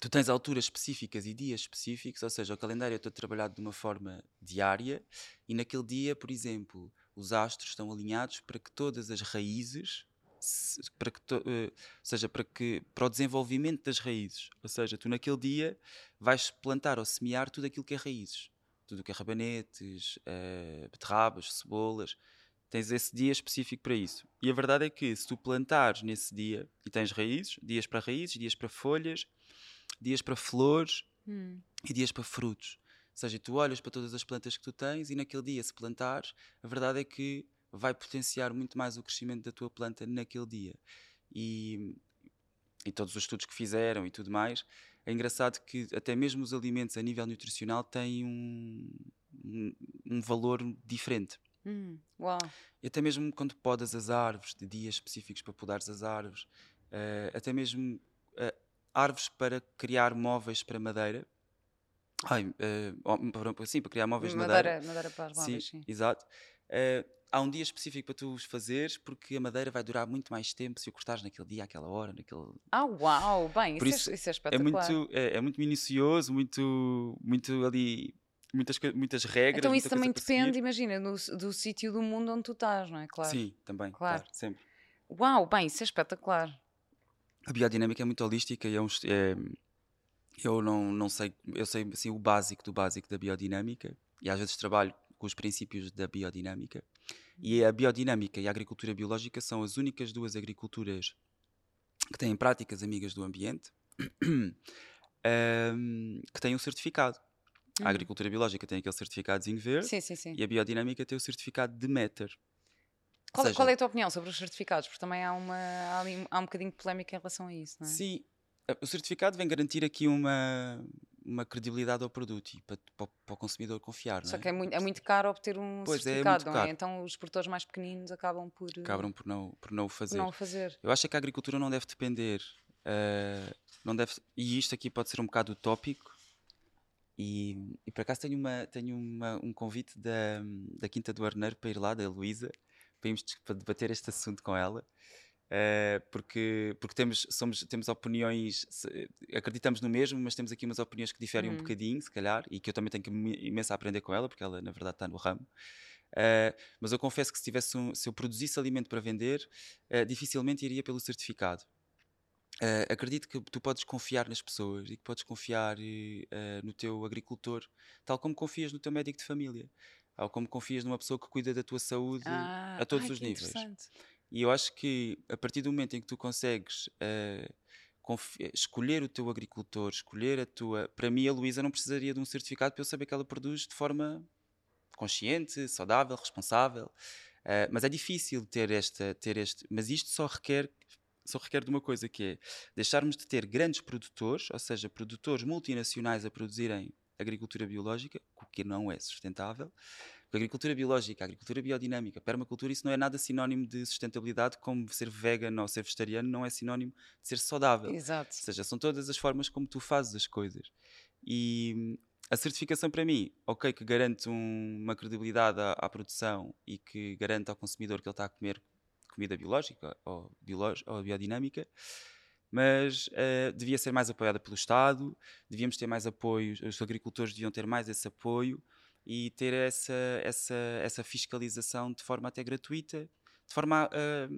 Speaker 2: tu tens alturas específicas e dias específicos, ou seja, o calendário é todo trabalhado de uma forma diária e naquele dia, por exemplo, os astros estão alinhados para que todas as raízes para que ou seja para que para o desenvolvimento das raízes ou seja tu naquele dia vais plantar ou semear tudo aquilo que é raízes tudo o que é rabanetes eh, beterrabas cebolas tens esse dia específico para isso. E a verdade é que se tu plantares nesse dia e tens raízes, dias para raízes, dias para folhas, dias para flores
Speaker 1: Hum,
Speaker 2: e dias para frutos. Ou seja, tu olhas para todas as plantas que tu tens e naquele dia, se plantares, a verdade é que vai potenciar muito mais o crescimento da tua planta naquele dia. E, e todos os estudos que fizeram e tudo mais, é engraçado que até mesmo os alimentos a nível nutricional têm um, um, um valor diferente.
Speaker 1: hum, uau.
Speaker 2: E até mesmo quando podas as árvores, de dias específicos para podares as árvores, eh, até mesmo eh, árvores para criar móveis para madeira. Ai, para- sim, para criar móveis de madeira.
Speaker 1: Madeira, madeira para as móveis, sim.
Speaker 2: exato. Eh, há um dia específico para tu os fazeres porque a madeira vai durar muito mais tempo se o cortares naquele dia, àquela hora, naquele,
Speaker 1: Ah, uau, bem, isso,
Speaker 2: isso
Speaker 1: é, isso é
Speaker 2: é
Speaker 1: espetacular.
Speaker 2: muito, é, é muito minucioso, muito, muito ali, muitas, muitas regras.
Speaker 1: então isso também depende, imagina, no, do sítio do mundo onde tu estás, não é? Claro.
Speaker 2: Sim, também,
Speaker 1: Claro.
Speaker 2: claro, sempre.
Speaker 1: Uau, bem, isso é espetacular.
Speaker 2: A biodinâmica é muito holística e é um, é- eu não, não sei, eu sei assim, o básico do básico da biodinâmica e às vezes trabalho com os princípios da biodinâmica. E a biodinâmica e a agricultura biológica são as únicas duas agriculturas que têm práticas amigas do ambiente (clears throat) ahm, que têm um certificado.
Speaker 1: Hum.
Speaker 2: A agricultura biológica tem aquele certificadozinho verde
Speaker 1: Sim, sim, sim.
Speaker 2: e a biodinâmica tem o certificado de Meter.
Speaker 1: Qual,
Speaker 2: seja-
Speaker 1: qual é a tua opinião sobre os certificados? Porque também há, uma, há, há um bocadinho de polémica em relação a isso, não é?
Speaker 2: Sim, eh, o certificado vem garantir aqui uma, uma credibilidade ao produto e para, para, o- para o consumidor confiar, não
Speaker 1: Só
Speaker 2: é?
Speaker 1: que é muito, é muito caro obter um
Speaker 2: Pois é, é
Speaker 1: certificado, é? Então os produtores mais pequeninos acabam por, eh,
Speaker 2: Acabam por não, por não o fazer.
Speaker 1: não o fazer.
Speaker 2: Eu acho é que a agricultura não deve depender, eh, não deve, e isto aqui pode ser um bocado utópico, e, e por acaso tenho, uma, tenho uma, um convite da, da Quinta do Arneiro para ir lá, da Luísa, para, irmos para debater este assunto com ela, eh, porque, porque temos, somos, temos opiniões, se- acreditamos no mesmo, mas temos aqui umas opiniões que diferem um
Speaker 1: Hum.
Speaker 2: bocadinho, se calhar, e que eu também tenho que imen- imenso a aprender com ela, porque ela na verdade está no ramo. Eh, mas eu confesso que se, tivesse um- se eu produzisse alimento para vender, eh, dificilmente iria pelo certificado. Eh, acredito que tu podes confiar nas pessoas e que podes confiar eh, eh, no teu agricultor, tal como confias no teu médico de família, ou como confias numa pessoa que cuida da tua saúde
Speaker 1: Ah,
Speaker 2: a todos
Speaker 1: ai,
Speaker 2: os níveis. E eu acho que a partir do momento em que tu consegues confi- escolher o teu agricultor, escolher a tua. Para mim, a Luísa não precisaria de um certificado para eu saber que ela produz de forma consciente, saudável, responsável. Eh, mas é difícil ter, esta, ter este. Mas isto só requer. Só requer de uma coisa que é deixarmos de ter grandes produtores, ou seja, produtores multinacionais a produzirem agricultura biológica, o que não é sustentável, porque a agricultura biológica, a agricultura biodinâmica, a permacultura, isso não é nada sinónimo de sustentabilidade, como ser vegan ou ser vegetariano não é sinónimo de ser saudável.
Speaker 1: Exato.
Speaker 2: Ou seja, são todas as formas como tu fazes as coisas. E hum, a certificação para mim, ok, que garante um- uma credibilidade à, à produção e que garante ao consumidor que ele está a comer comida biológica ou, ou biodinâmica, mas eh, devia ser mais apoiada pelo Estado, devíamos ter mais apoio, os agricultores deviam ter mais esse apoio e ter essa, essa, essa fiscalização de forma até gratuita, de forma a,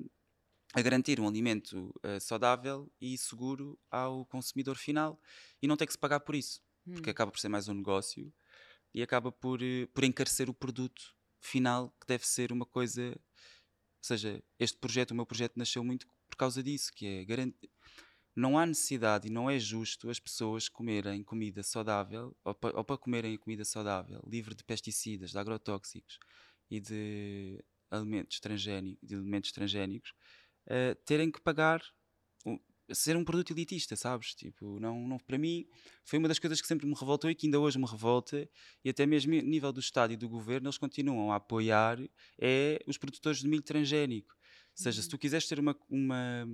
Speaker 2: a garantir um alimento eh, saudável e seguro ao consumidor final e não ter que se pagar por isso, porque
Speaker 1: Hum.
Speaker 2: acaba por ser mais um negócio e acaba por, eh, por encarecer o produto final, que deve ser uma coisa. Ou seja, este projeto, o meu projeto, nasceu muito por causa disso, que é garantir. Não há necessidade e não é justo as pessoas comerem comida saudável, ou, pa- ou para comerem comida saudável, livre de pesticidas, de agrotóxicos e de alimentos transgénicos, de elementos transgénicos, eh, terem que pagar ser um produto elitista, sabes? Tipo, não, não, para mim foi uma das coisas que sempre me revoltou e que ainda hoje me revolta, e até mesmo a nível do Estado e do Governo, eles continuam a apoiar é os produtores de milho transgénico. Ou seja, se tu quiseres ter uma, uma,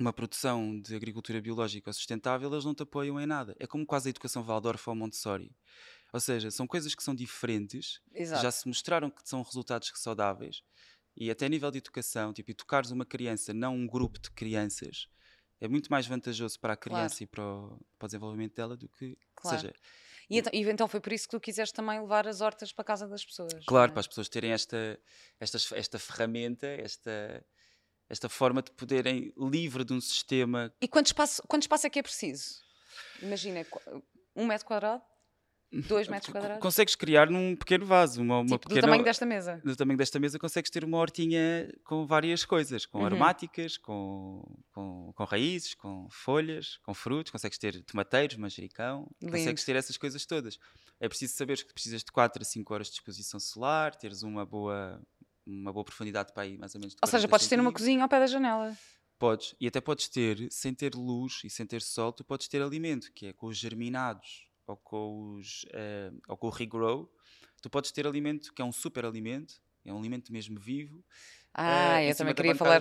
Speaker 2: uma produção de agricultura biológica ou sustentável, eles não te apoiam em nada. É como quase a educação Waldorf ou Montessori. Ou seja, são coisas que são diferentes,
Speaker 1: Exato.
Speaker 2: já se mostraram que são resultados saudáveis, e até a nível de educação, tipo, educares uma criança, não um grupo de crianças, é muito mais vantajoso para a criança
Speaker 1: Claro.
Speaker 2: e para o, para o desenvolvimento dela do que.
Speaker 1: Claro.
Speaker 2: Seja,
Speaker 1: E então, e então foi por isso que tu quiseste também levar as hortas para a casa das pessoas.
Speaker 2: claro,
Speaker 1: é?
Speaker 2: para as pessoas terem esta, esta, esta ferramenta, esta, esta forma de poderem, livre de um sistema.
Speaker 1: E quanto espaço, quanto espaço é que é preciso? Imagina, um metro quadrado? Dois metros quadrados?
Speaker 2: Consegues criar num pequeno vaso, uma, uma
Speaker 1: Tipo,
Speaker 2: pequena.
Speaker 1: do tamanho desta mesa.
Speaker 2: do tamanho desta mesa consegues ter uma hortinha com várias coisas, com
Speaker 1: Uhum.
Speaker 2: aromáticas, com, com, com raízes, com folhas, com frutos, consegues ter tomateiros, manjericão,
Speaker 1: Lindo.
Speaker 2: consegues ter essas coisas todas. É preciso saber que precisas de 4 a 5 horas de exposição solar, teres uma boa, uma boa profundidade para aí, mais ou menos.
Speaker 1: Ou seja,
Speaker 2: 40
Speaker 1: podes ter uma cozinha ao pé da janela.
Speaker 2: Podes, e até podes ter, sem ter luz e sem ter sol, tu podes ter alimento, que é com os germinados ou com, os, eh, ou com o regrow. Tu podes ter alimento que é um super alimento, é um alimento mesmo vivo.
Speaker 1: Ah,
Speaker 2: em
Speaker 1: eu também queria falar.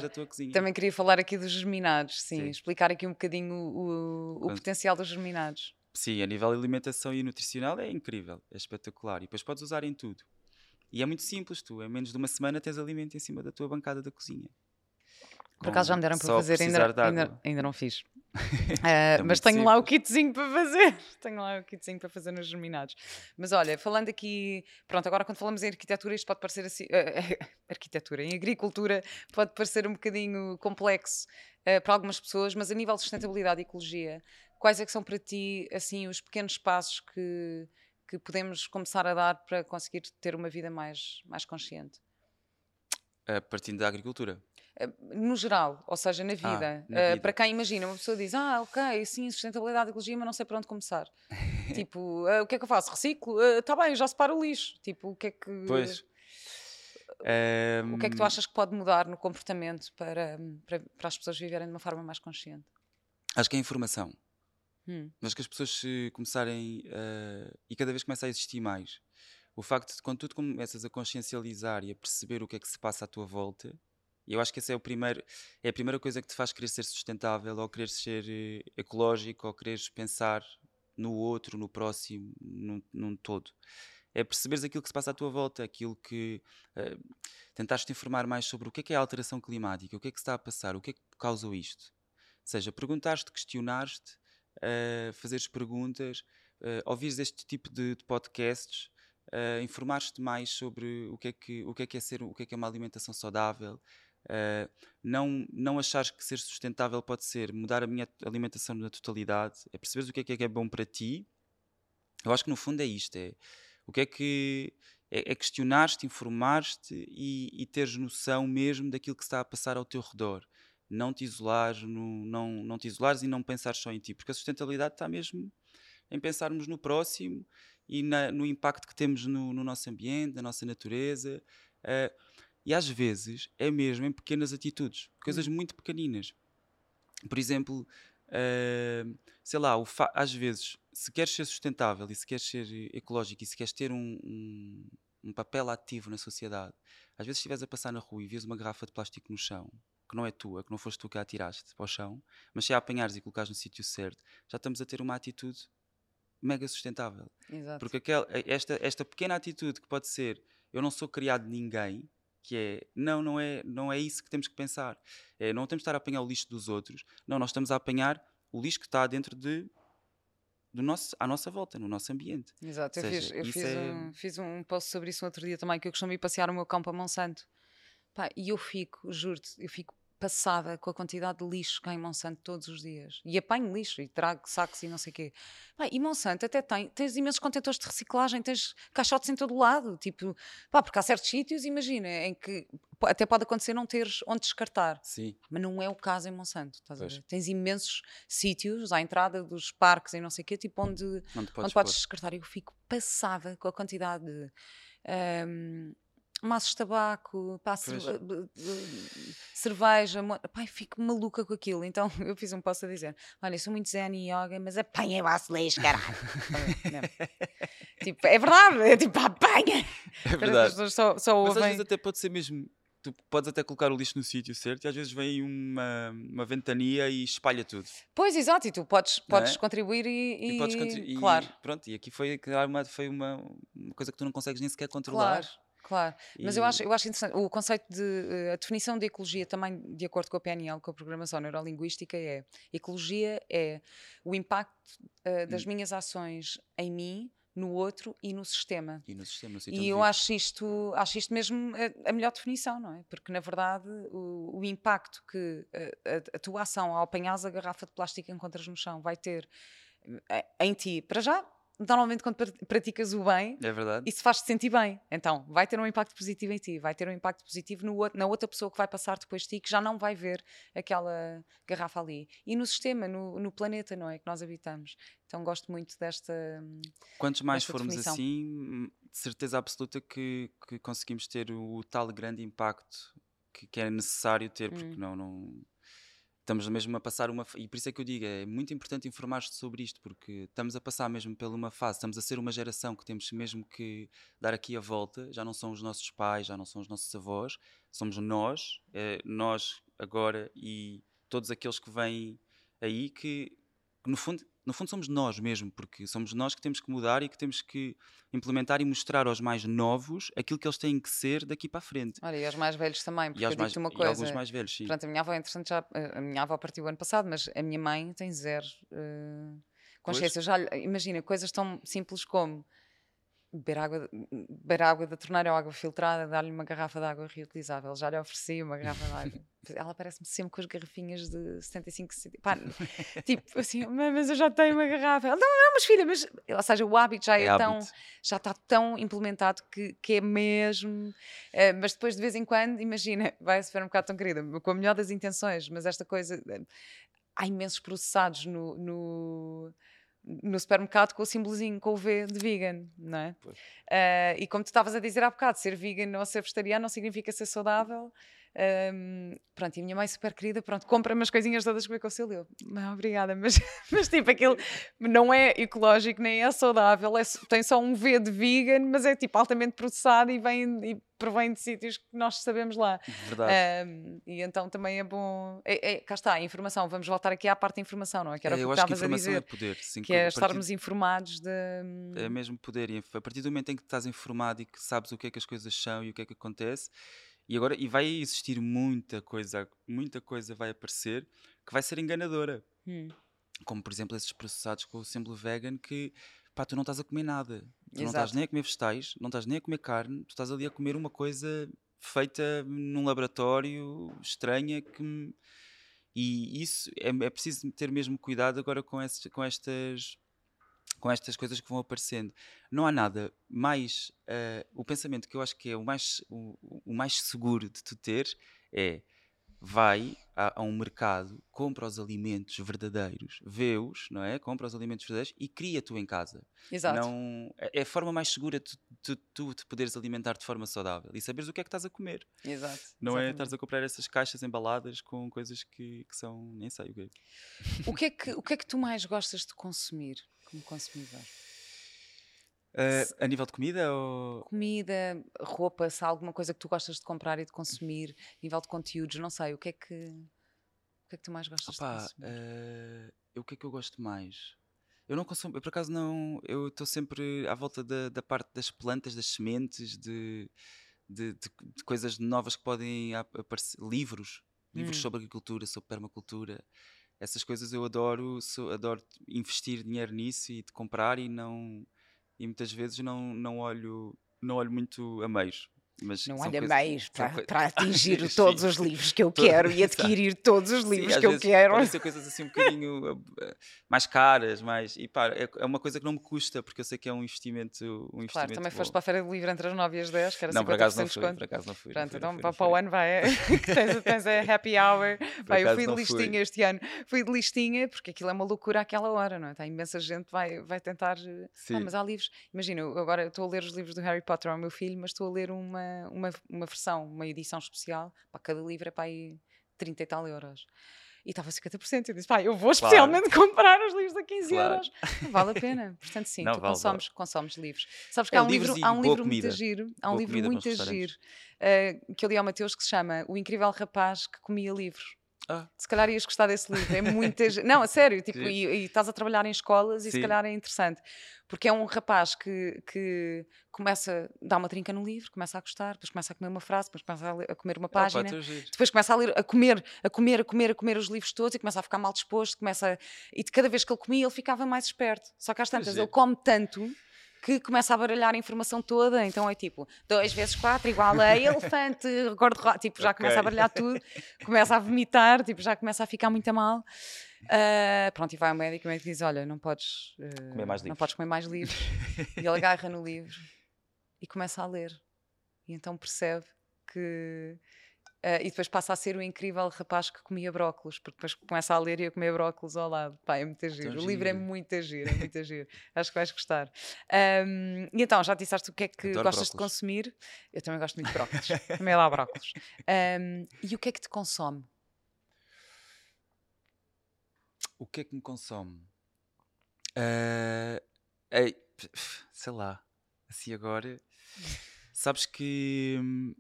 Speaker 1: Também queria falar aqui dos germinados, sim.
Speaker 2: Sim.
Speaker 1: Explicar aqui um bocadinho o, o- o potencial dos germinados.
Speaker 2: Sim, a nível de alimentação e nutricional é incrível, é espetacular. E depois podes usar em tudo. E é muito simples, tu, em menos de uma semana tens alimento em cima da tua bancada da cozinha.
Speaker 1: Por acaso já me deram para fazer, ainda, ainda, ainda não fiz. (laughs)
Speaker 2: É
Speaker 1: mas tenho lá o
Speaker 2: simples.
Speaker 1: kitzinho para fazer. (laughs) Tenho lá o kitzinho para fazer nos germinados. Mas olha, falando aqui, pronto, agora quando falamos em arquitetura, isto pode parecer assim. ah, (laughs) arquitetura, em agricultura, pode parecer um bocadinho complexo ah, para algumas pessoas, mas a nível de sustentabilidade e ecologia, quais é que são para ti assim os pequenos passos que, que podemos começar a dar para conseguir ter uma vida mais, mais consciente?
Speaker 2: Eh, partindo da agricultura.
Speaker 1: no geral, ou seja, na vida.
Speaker 2: na
Speaker 1: Uh,
Speaker 2: vida.
Speaker 1: Para quem imagina, uma pessoa diz: Ah, ok, sim, sustentabilidade ecologia, mas não sei para onde começar. (laughs) tipo, "Ah, o que é que eu faço? Reciclo? Está bem, já separo o lixo. Tipo, o que é que.
Speaker 2: Pois.
Speaker 1: O que é que tu
Speaker 2: Ehm,
Speaker 1: achas que pode mudar no comportamento para, para, para as pessoas viverem de uma forma mais consciente?
Speaker 2: Acho que é informação.
Speaker 1: Hum,
Speaker 2: Mas que as pessoas se começarem eh, e cada vez começa a existir mais. O facto de quando tu começas a consciencializar e a perceber o que é que se passa à tua volta, e eu acho que essa é, o primeiro, é a primeira coisa que te faz querer ser sustentável, ou querer ser eh, ecológico, ou quereres pensar no outro, no próximo, num, num todo. É perceberes aquilo que se passa à tua volta, aquilo que. eh, tentares te informar mais sobre o que é que é a alteração climática, o que é que está a passar, o que é que causou isto. Ou seja, perguntares-te, questionares-te, uh, fazeres perguntas, uh, ouvires este tipo de, de podcasts, uh, informares-te mais sobre o que, é que, o que é que é ser, o que é que é uma alimentação saudável. uh, não, não achares que ser sustentável pode ser mudar a minha alimentação na totalidade, é perceberes o que é que é bom para ti. Eu acho que no fundo é isto: é o que é que é, é questionar-te, informar-te e, e teres noção mesmo daquilo que está a passar ao teu redor não te isolares, no- não, não te isolares e não pensares só em ti, porque a sustentabilidade está mesmo em pensarmos no próximo e na- no impacto que temos no, no nosso ambiente, na nossa natureza. eh, e às vezes é mesmo em pequenas atitudes, coisas muito pequeninas. Por exemplo, eh, sei lá, às vezes, se queres ser sustentável e se queres ser ecológico e se queres ter um, um, um papel ativo na sociedade, às vezes se estiveres a passar na rua e vês uma garrafa de plástico no chão, que não é tua, que não foste tu que a atiraste para o chão, mas se a apanhares e colocares no sítio certo, já estamos a ter uma atitude mega sustentável.
Speaker 1: exato.
Speaker 2: Porque aquela, esta, esta pequena atitude que pode ser eu não sou criado de ninguém, que é não, não é, não é isso que temos que pensar. É, não temos de estar a apanhar o lixo dos outros, não, nós estamos a apanhar o lixo que está dentro de, do nosso, à nossa volta, no nosso ambiente.
Speaker 1: Exato, eu,
Speaker 2: Ou
Speaker 1: fiz,
Speaker 2: seja,
Speaker 1: eu fiz,
Speaker 2: é-
Speaker 1: um, fiz um post sobre isso no outro dia também, que eu costumo ir passear o meu campo a Monsanto. Pá, e eu fico, juro-te, eu fico passada com a quantidade de lixo que há em Monsanto todos os dias. E apanho lixo e trago sacos e não sei o quê. Pá, e Monsanto até tem, tens imensos contentores de reciclagem, tens caixotes em todo lado. Tipo, pá, porque há certos sítios, imagina, em que até pode acontecer não teres onde descartar.
Speaker 2: Sim.
Speaker 1: Mas não é o caso em Monsanto, estás a
Speaker 2: Pois.
Speaker 1: ver? Tens imensos sítios à entrada dos parques e não sei o quê, tipo onde
Speaker 2: Onde podes,
Speaker 1: onde podes descartar. Eu fico passada com a quantidade de ahm, maços de tabaco,
Speaker 2: Pois.
Speaker 1: eh, cerveja. Pai, fico maluca com aquilo. Então (laughs) eu fiz um post a dizer: Olha, eu sou muito zen e yoga, mas apanha lixo, caralho. Mesmo. (laughs) tipo, é verdade, é tipo, apanha.
Speaker 2: É
Speaker 1: As
Speaker 2: verdade.
Speaker 1: pessoas só, só
Speaker 2: Mas às
Speaker 1: ouvem.
Speaker 2: vezes até pode ser mesmo tu podes até colocar o lixo no sítio certo e às vezes vem uma, uma ventania e espalha tudo.
Speaker 1: Pois, exato, e tu podes, podes
Speaker 2: é?
Speaker 1: contribuir e,
Speaker 2: E,
Speaker 1: e-
Speaker 2: podes e
Speaker 1: claro,
Speaker 2: pronto, e aqui foi, uma, foi uma, uma coisa que tu não consegues nem sequer controlar.
Speaker 1: claro, claro. Mas eu
Speaker 2: E-
Speaker 1: acho, eu acho interessante, o conceito de, eh, a definição de ecologia também, de acordo com a PNL, com a Programação Neurolinguística, é, ecologia é o impacto eh, das
Speaker 2: Hum.
Speaker 1: minhas ações em mim, no outro e no sistema.
Speaker 2: E no sistema, no
Speaker 1: E eu acho isto, acho isto mesmo a, a melhor definição, não é? Porque, na verdade, o, o impacto que a, a- a tua ação ao apanhares a garrafa de plástico que encontras no chão vai ter eh, em ti, para já, normalmente quando pra- praticas o bem,
Speaker 2: É verdade.
Speaker 1: isso faz-te sentir bem. Então, vai ter um impacto positivo em ti, vai ter um impacto positivo no na outra pessoa que vai passar depois de ti, que já não vai ver aquela garrafa ali. E no sistema, no, no planeta, não é? Que nós habitamos. Então, gosto muito desta.
Speaker 2: Quantos mais
Speaker 1: desta
Speaker 2: formos
Speaker 1: definição.
Speaker 2: assim, hum, de certeza absoluta que, que conseguimos ter o, o tal grande impacto que, que é necessário ter, porque
Speaker 1: Hum.
Speaker 2: não, não estamos mesmo a passar uma e por isso é que eu digo, é muito importante informar-te sobre isto, porque estamos a passar mesmo por uma fase, estamos a ser uma geração que temos mesmo que dar aqui a volta, já não são os nossos pais, já não são os nossos avós, somos nós, eh, nós agora e todos aqueles que vêm aí que no fundo no fundo somos nós mesmo, porque somos nós que temos que mudar e que temos que implementar e mostrar aos mais novos aquilo que eles têm que ser daqui para a frente.
Speaker 1: Olha, e aos mais velhos também, porque
Speaker 2: E,
Speaker 1: eu
Speaker 2: mais,
Speaker 1: digo-te uma
Speaker 2: e
Speaker 1: coisa.
Speaker 2: alguns mais velhos, sim.
Speaker 1: Pronto, a minha avó é interessante já. A minha avó partiu ano passado, mas a minha mãe tem zero eh, consciência. Já, imagina, coisas tão simples como beber água, beber água da torneira ou água filtrada, dar-lhe uma garrafa de água reutilizável. Já lhe ofereci uma garrafa de água. (laughs) Ela parece-me sempre com as garrafinhas de 75 centímetros. Tipo assim, "Mãe, mas eu já tenho uma garrafa. Ela, não, não, mas filha, mas. Ou seja, o hábito já é,
Speaker 2: É
Speaker 1: tão
Speaker 2: hábito.
Speaker 1: já está tão implementado que, que é mesmo. eh, mas depois, de vez em quando, imagina, vai ser um bocado tão querida, com a melhor das intenções, mas esta coisa. eh, há imensos processados no, no, no supermercado com o símbolozinho, com o V de vegan, não é? Eh, e como tu estavas a dizer há bocado, ser vegan ou ser vegetariano não significa ser saudável. Ahm, pronto, e a minha mãe super querida, pronto, compra-me as coisinhas todas que o eu. "Não, Obrigada, mas, (laughs) mas tipo, aquilo não é ecológico, nem é saudável, é, tem só um V de vegan, mas é tipo altamente processado e, vem, e provém de sítios que nós sabemos lá.
Speaker 2: Verdade.
Speaker 1: Ahm, e então também é bom. É, é- cá está, a informação. Vamos voltar aqui à parte da informação, não é? Que era
Speaker 2: É,
Speaker 1: o
Speaker 2: eu
Speaker 1: que
Speaker 2: acho que
Speaker 1: estavas a
Speaker 2: informação é
Speaker 1: dizer.
Speaker 2: poder. sim,
Speaker 1: que é
Speaker 2: partir-
Speaker 1: estarmos informados de.
Speaker 2: É mesmo poder. E a partir do momento em que estás informado e que sabes o que é que as coisas são e o que é que acontece, e agora e vai existir muita coisa, muita coisa vai aparecer que vai ser enganadora.
Speaker 1: Hum,
Speaker 2: Como por exemplo esses processados com o símbolo vegan que pá, tu não estás a comer nada. Tu não estás
Speaker 1: Exato.
Speaker 2: nem a comer vegetais, não estás nem a comer carne, tu estás ali a comer uma coisa feita num laboratório estranha que e isso é, é preciso ter mesmo cuidado agora com, esses, com estas com estas coisas que vão aparecendo. Não há nada mais. eh, o pensamento que eu acho que é o mais, o, o mais seguro de tu teres é vai a, a um mercado, compra os alimentos verdadeiros, vê-os, não é? Compra os alimentos verdadeiros e cria tu em casa.
Speaker 1: Exato.
Speaker 2: Não, é é a forma mais segura de tu, tu, te poderes alimentar de forma saudável e saberes o que é que estás a comer.
Speaker 1: Exato.
Speaker 2: Não é
Speaker 1: exatamente.
Speaker 2: estares a comprar essas caixas embaladas com coisas que, que são. nem sei o que é.
Speaker 1: O que, é que, o que é que tu mais gostas de consumir como consumidor?
Speaker 2: Eh, a nível de comida ou.
Speaker 1: Comida, roupa, se há alguma coisa que tu gostas de comprar e de consumir, nível de conteúdos, não sei, o que é que, o que, é que tu mais gostas
Speaker 2: Opa,
Speaker 1: de consumir?
Speaker 2: eh, o que é que eu gosto mais? Eu não consumo, eu por acaso não, eu estou sempre à volta da, da parte das plantas, das sementes, de, de, de- de coisas novas que podem ap- aparecer, livros, livros
Speaker 1: Hum.
Speaker 2: sobre agricultura, sobre permacultura, essas coisas eu adoro, sou- adoro investir dinheiro nisso e de comprar e não, e muitas vezes não, não olho, não olho muito a meios. Mas
Speaker 1: Não olha
Speaker 2: coisas- são
Speaker 1: para,
Speaker 2: coi-
Speaker 1: para atingir (laughs)
Speaker 2: Sim.
Speaker 1: todos os livros que eu quero e (laughs) adquirir todos os
Speaker 2: Sim,
Speaker 1: livros
Speaker 2: às
Speaker 1: que eu quero.
Speaker 2: Podem ser coisas assim um bocadinho eh, mais caras, mais. E pá, é, é uma coisa que não me custa, porque eu sei que é um investimento. Um investimento
Speaker 1: Claro, também foste
Speaker 2: bom.
Speaker 1: para a Feira do Livro entre as 9 e as 10, que era
Speaker 2: Não, por acaso
Speaker 1: 50%
Speaker 2: não fui, por acaso não fui.
Speaker 1: Pronto, então para, o ano vai, (laughs) que tens, tens a happy hour. Vai, eu fui de
Speaker 2: não fui.
Speaker 1: listinha este ano. Fui de listinha, porque aquilo é uma loucura àquela hora, não é? Tem imensa gente vai, vai tentar. eh,
Speaker 2: Sim.
Speaker 1: Ah, mas há livros. Imagina, agora estou a ler os livros do Harry Potter ao meu filho, mas estou a ler uma, uma, uma versão, uma edição especial. Para cada livro é para aí 30 e tal euros. e estava 50%. Eu disse, pá, eu vou especialmente claro. (laughs) comprar os livros a 15 claro. euros. Não vale a pena. Portanto, sim, (laughs) Não, tu vale, consomes, vale. consomes livros. Sabes que é, há um livro, há um livro muito giro, há um boa livro muito giro uh, que eu li ao Mateus que se chama O Incrível Rapaz que Comia Livros. Ah. Se calhar ias gostar desse livro. É muita Não, a sério, tipo, e, e, estás a trabalhar em escolas e Sim. se calhar é interessante. Porque é um rapaz que, que começa, dá uma trinca no livro, começa a gostar, depois começa a comer uma frase, depois começa a, ler, a comer uma página, depois começa a, ler, a comer, a comer, a comer, a comer os livros todos e começa a ficar mal disposto, começa a... e de cada vez que ele comia ele ficava mais esperto. Só que às tantas ele come tanto que começa a baralhar a informação toda, então é tipo 2 vezes 4 igual a (laughs) elefante, gordo, tipo, já okay. começa a baralhar tudo, começa a vomitar, tipo, já começa a ficar muito mal. Uh, pronto, e vai ao médico e o médico diz: Olha, não podes, uh, comer mais não podes comer mais livros. e ele agarra no livro e começa a ler. E então percebe que Uh, e depois passa a ser o incrível rapaz que comia brócolos, porque depois começa a ler e a comer brócolos ao lado. Pá, é muito giro. o livro é muito giro, é muito giro. Acho que vais gostar. Um, e então, já disseste o que é que Adoro gostas brócolos. de consumir? Eu também gosto muito de brócolos. (laughs) também lá brócolos. Um, e o que é que te consome?
Speaker 2: O que é que me consome? Uh, ei, sei lá, assim agora. Sabes que hum,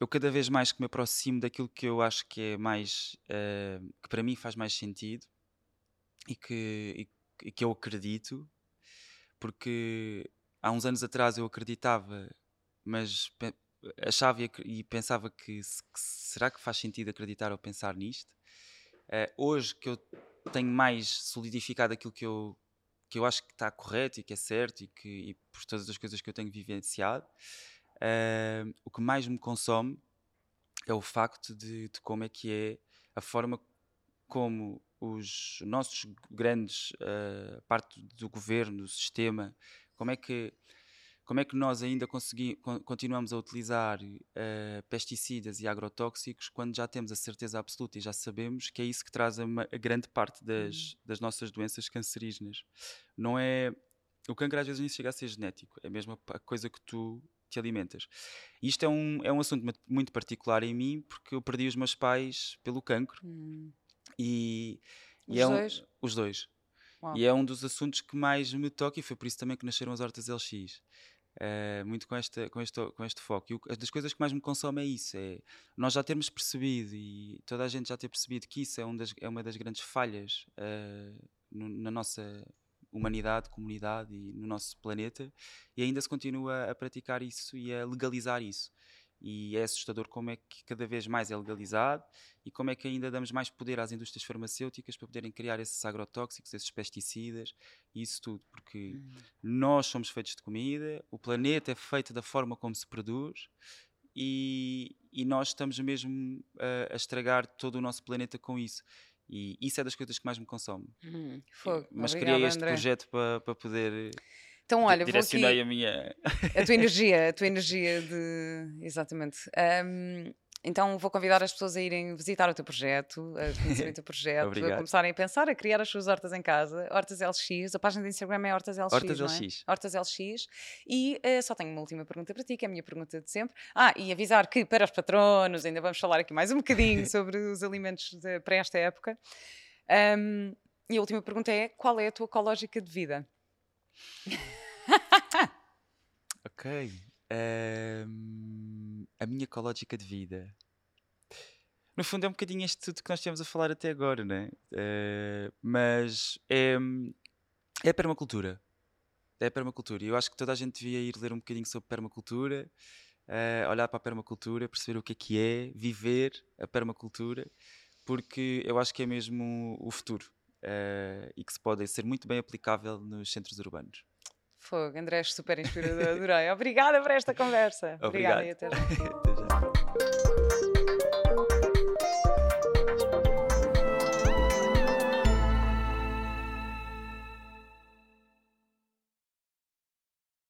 Speaker 2: eu cada vez mais que me aproximo daquilo que eu acho que é mais uh, que para mim faz mais sentido e que, e, e, que eu acredito porque há uns anos atrás eu acreditava mas achava e, pensava que, que, será que faz sentido acreditar ou pensar nisto? Uh, hoje que eu tenho mais solidificado aquilo que eu que eu acho que está correto e que é certo e que e por todas as coisas que eu tenho vivenciado Uh, o que mais me consome é o facto de, de, como é que é a forma como os nossos grandes uh, parte do governo, do sistema, como é que como é que nós ainda continuamos a utilizar uh, pesticidas e agrotóxicos quando já temos a certeza absoluta e já sabemos que é isso que traz a, a grande parte das, uhum. das nossas doenças cancerígenas. Não é o cancro às vezes nem chega a ser genético, é mesmo a coisa que tu te alimentas. Isto é um, é um assunto muito particular em mim porque eu perdi os meus pais pelo cancro. Hum. E,
Speaker 1: os e é dois?
Speaker 2: Um, os dois. Uau. E é um dos assuntos que mais me toca e foi por isso também que nasceram as hortas LX. Uh, eh, muito com, esta, com, este, com este foco. E o, das coisas que mais me consome é isso: é nós já termos percebido e toda a gente já ter percebido que isso é, um das, é uma das grandes falhas uh, no, na nossa humanidade, comunidade e no nosso planeta, e ainda se continua a praticar isso e a legalizar isso. E é assustador como é que cada vez mais é legalizado e como é que ainda damos mais poder às indústrias farmacêuticas para poderem criar esses agrotóxicos, esses pesticidas e isso tudo, porque uhum. nós somos feitos de comida, o planeta é feito da forma como se produz e, e nós estamos mesmo a, a estragar todo o nosso planeta com isso. E isso é das coisas que mais me consome.
Speaker 1: Hum, fogo.
Speaker 2: Mas Obrigada, criei este André. projeto para, para poder.
Speaker 1: Então, olha,
Speaker 2: direcionei
Speaker 1: aqui...
Speaker 2: a minha.
Speaker 1: a tua energia, a tua energia de. Exatamente. Um, então vou convidar as pessoas a irem visitar o teu projeto, a conhecerem o teu (laughs) projeto, a começarem a pensar, a criar as suas hortas em casa. Hortas LX, a página do Instagram é Hortas LX. Hortas LX. É? Hortas LX. E uh, só tenho uma última pergunta para ti, que é a minha pergunta de sempre. Ah, e avisar que para os patronos, ainda vamos falar aqui mais um bocadinho (laughs) sobre os alimentos de, para esta época. Um, e a última pergunta é: qual é a tua ecológica de vida?
Speaker 2: ok. Um, a minha ecológica de vida. No fundo, é um bocadinho este tudo que nós temos a falar até agora, né? Uh, mas é, é a permacultura. É a permacultura. E eu acho que toda a gente devia ir ler um bocadinho sobre permacultura, uh, olhar para a permacultura, perceber o que é que é, viver a permacultura, porque eu acho que é mesmo o futuro uh, e que se pode ser muito bem aplicável nos centros urbanos.
Speaker 1: Fogo, André, super inspirador, adorei. Obrigada por esta conversa. (laughs)
Speaker 2: Obrigado. Obrigada e até já. (laughs)